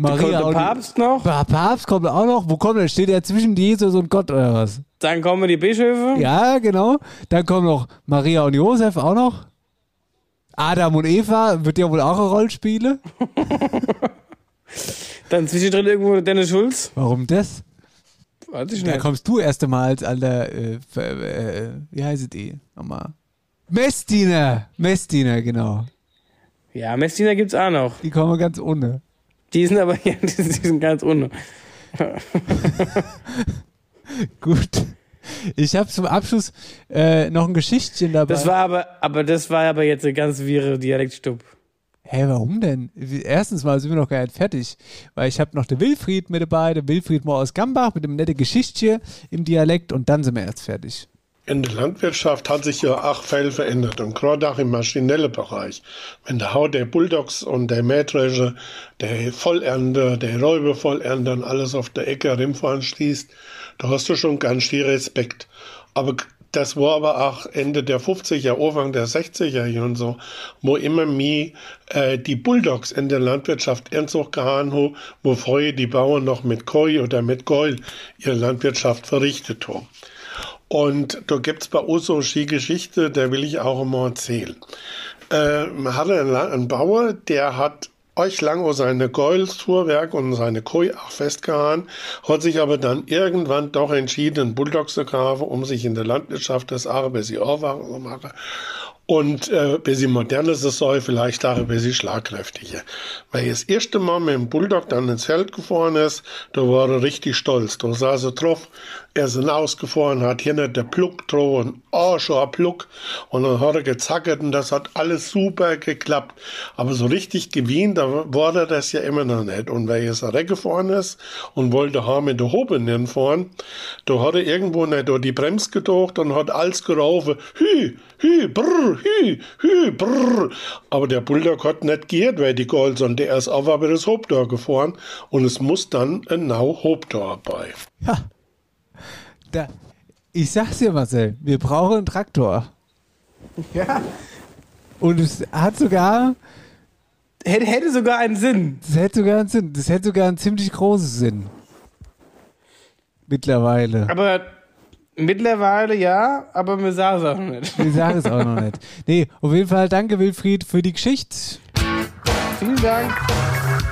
kommt der Papst noch. Pa- Papst kommt auch noch. Wo kommt er? Steht er zwischen Jesus und Gott oder was? Dann kommen die Bischöfe. Ja, genau. Dann kommen noch Maria und Josef auch noch. Adam und Eva wird ja wohl auch eine Rolle spielen. Dann zwischendrin irgendwo Dennis Schulz. Warum das? Weiß ich Da nicht. kommst du erst einmal als alter, äh, äh, wie heißt die nochmal? Messdiener. Messdiener, genau. Ja, Messdiener gibt's auch noch. Die kommen ganz ohne. Die sind aber, ja, die sind ganz ohne. Gut. Ich habe zum Abschluss äh, noch ein Geschichtchen dabei. Das war aber, aber das war aber jetzt eine ganz wirre Dialektstub. Hä, warum denn? Erstens mal sind wir noch gar nicht fertig, weil ich habe noch den Wilfried mit dabei, der Wilfried Mohr aus Gambach mit dem nette Geschichtchen im Dialekt und dann sind wir erst fertig. In der Landwirtschaft hat sich ja auch viel verändert und gerade auch im maschinellen Bereich. Wenn der Haut der Bulldogs und der Mähdrescher, der Vollernter, der Räubervollernter und alles auf der Ecke rimfahren schließt, da hast du schon ganz viel Respekt. Aber das war aber auch Ende der 50er, Anfang der 60er Jahre und so, wo immer mehr äh, die Bulldogs in der Landwirtschaft Ernsthoch gehauen haben, wo früher die Bauern noch mit Koi oder mit Geul ihre Landwirtschaft verrichtet haben. Und da gibt's bei uns so eine Geschichte, der will ich auch immer erzählen. Äh, man hatte einen, einen Bauer, der hat euch lang seine Geulsfuhrwerk und seine Koi auch festgehauen, hat sich aber dann irgendwann doch entschieden, einen Bulldog zu kaufen, um sich in der Landwirtschaft das aufwachen zu machen. Und äh, bisschen moderner ist es soll, vielleicht auch ein bisschen schlagkräftiger. Weil er das erste Mal mit dem Bulldog dann ins Feld gefahren ist, da war er richtig stolz. Da saß er drauf, er ist hinausgefahren, hat hier nicht der Pluck drauf, ein Arsch ein Pluck. Und dann hat er gezackert und das hat alles super geklappt. Aber so richtig gewinnt, da war er das ja immer noch nicht. Und weil jetzt weggefahren ist und wollte haben mit der Hobe hinfahren, da hat er irgendwo nicht durch die Bremse gedacht und hat alles gerufen, hü, hü, brr, hü, hü, brr. Aber der Bulldog hat nicht gehört, weil die Gold, sondern der ist auf aber das Hobtor gefahren und es muss dann ein Nau Hobtor bei. Da, ich sag's dir, Marcel, wir brauchen einen Traktor. Ja. Und es hat sogar. Hätte, hätte sogar einen Sinn. Das hätte sogar einen Sinn. Das hätte sogar einen ziemlich großen Sinn. Mittlerweile. Aber mittlerweile ja, aber mir sah es auch nicht. Ich sage es auch noch nicht. Nee, auf jeden Fall danke Wilfried für die Geschichte. Vielen Dank.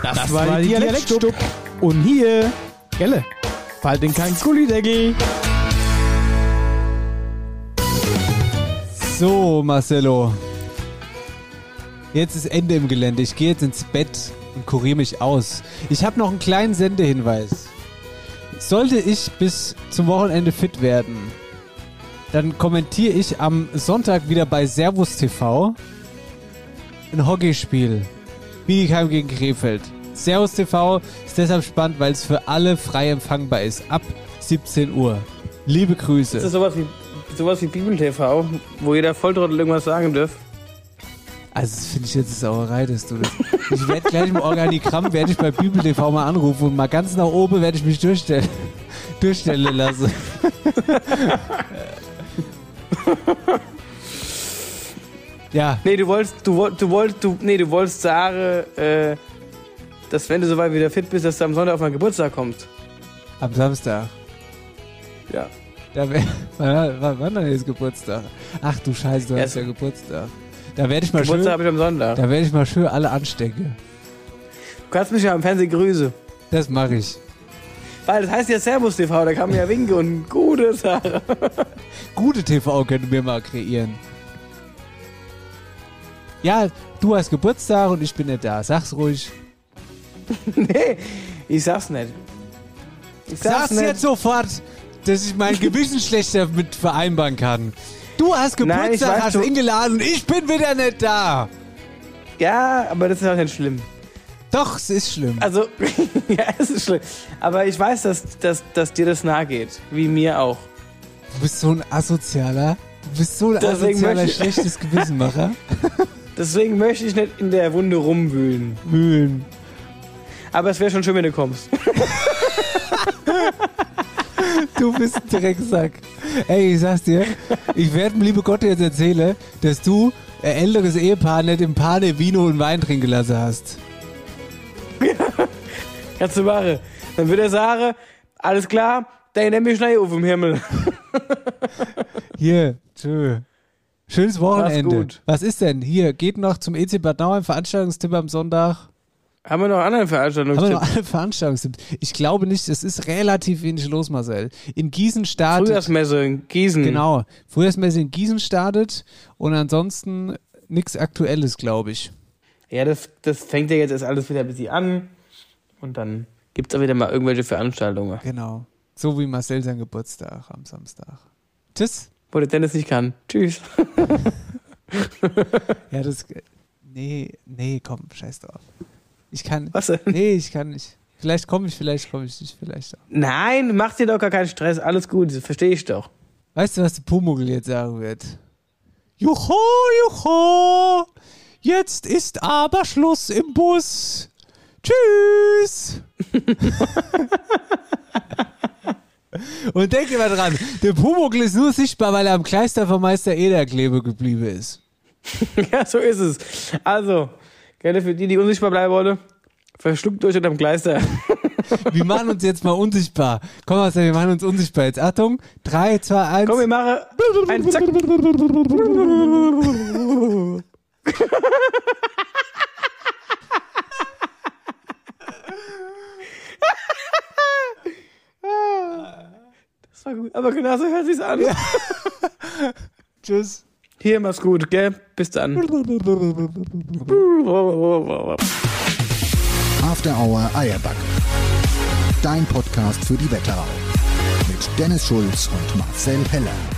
Das, war die Dialektstub. Und hier, Gelle, fall den kein Gullideckel. So, Marcelo. Jetzt ist Ende im Gelände. Ich gehe jetzt ins Bett und kuriere mich aus. Ich habe noch einen kleinen Sendehinweis. Sollte ich bis zum Wochenende fit werden, dann kommentiere ich am Sonntag wieder bei Servus TV ein Hockeyspiel. Bietigheim gegen Krefeld. Servus TV ist deshalb spannend, weil es für alle frei empfangbar ist. Ab 17 Uhr. Liebe Grüße. Ist das sowas wie, sowas wie Bibel-TV, wo jeder Volltrottel irgendwas sagen darf? Also das finde ich jetzt eine Sauerei, dass du das. Ich werde gleich im Organigramm, werde ich bei Bibel TV mal anrufen und mal ganz nach oben werde ich mich durchstellen, durchstellen lassen. ja. Nee, du wolltest, du wolltest, du wolltest, du, nee, du wolltest sagen, äh, dass wenn du soweit wieder fit bist, dass du am Sonntag auf meinen Geburtstag kommst. Am Samstag. Ja. Da wär, wann, wann, wann ist Geburtstag? Ach du Scheiße, du hast Erst- ja Geburtstag. Da werde ich mal Geburtstag schön. habe ich am Sonntag. Da werde ich mal schön alle anstecken. Du kannst mich ja am Fernsehen grüßen. Das mache ich. Weil das heißt ja Servus TV, da kann man ja winken und gute Sache. Gute TV können wir mal kreieren. Ja, du hast Geburtstag und ich bin nicht da. Sag's ruhig. nee, ich sag's nicht. Ich Sag's jetzt sofort, dass ich mein Gewissen schlechter mit vereinbaren kann. Du hast Nein, ich Geburtstag, weiß, hast du- ihn geladen, ich bin wieder nicht da. Ja, aber das ist auch nicht schlimm. Doch, es ist schlimm. Also, ja, es ist schlimm. Aber ich weiß, dass, dass, dass dir das nahe geht. Wie mir auch. Du bist so ein Asozialer. Du bist so ein Deswegen asozialer, möchte ich- schlechtes Gewissenmacher. Deswegen möchte ich nicht in der Wunde rumwühlen. Mühlen. Aber es wäre schon schön, wenn du kommst. Du bist ein Drecksack. Ey, ich sag's dir, ich werde dem liebe Gott jetzt erzählen, dass du ein älteres Ehepaar nicht im Pane Vino und Wein trinken gelassen hast. Kannst du machen. Dann wird er sagen, alles klar, dann nimm mich schnell auf im Himmel. Hier, tschö. Schönes Wochenende. Was ist denn? Hier, geht noch zum EC Bad Nauheim Veranstaltungstipp am Sonntag. Haben wir noch andere Veranstaltungen? Haben wir noch alle Veranstaltungstipps? Ich glaube nicht, es ist relativ wenig los, Marcel. In Gießen startet. Frühjahrsmesse in Gießen. Genau. Frühjahrsmesse in Gießen startet und ansonsten nichts Aktuelles, glaube ich. Ja, das, das fängt ja jetzt erst alles wieder ein bisschen an. Und dann gibt's auch wieder mal irgendwelche Veranstaltungen. Genau. So wie Marcel sein Geburtstag am Samstag. Tschüss. Wo der Dennis nicht kann. Tschüss. Ja, das. Nee, nee, komm, scheiß drauf. Ich kann. Was denn? Nee, ich kann nicht. Vielleicht komme ich, vielleicht komme ich nicht, vielleicht auch. Nein, mach dir doch gar keinen Stress. Alles gut, das verstehe ich doch. Weißt du, was der Pumuckl jetzt sagen wird? Jucho, jucho! Jetzt ist aber Schluss im Bus. Tschüss! Und denk immer dran, der Pumuckl ist nur sichtbar, weil er am Kleister Meister Eder klebe geblieben ist. ja, so ist es. Also, gerne für die, die unsichtbar bleiben wollen, verschluckt euch unterm Gleister. Wir machen uns jetzt mal unsichtbar. Komm, Marcel, wir machen uns unsichtbar. Jetzt Achtung, 3, 2, 1. Komm, wir machen ein Zack. Das war gut. Aber genau so hört sich's an. Tschüss. Hier, mach's gut, gell? Bis dann. After Hour Eierback. Dein Podcast für die Wetterau. Mit Dennis Schulz und Marcel Heller.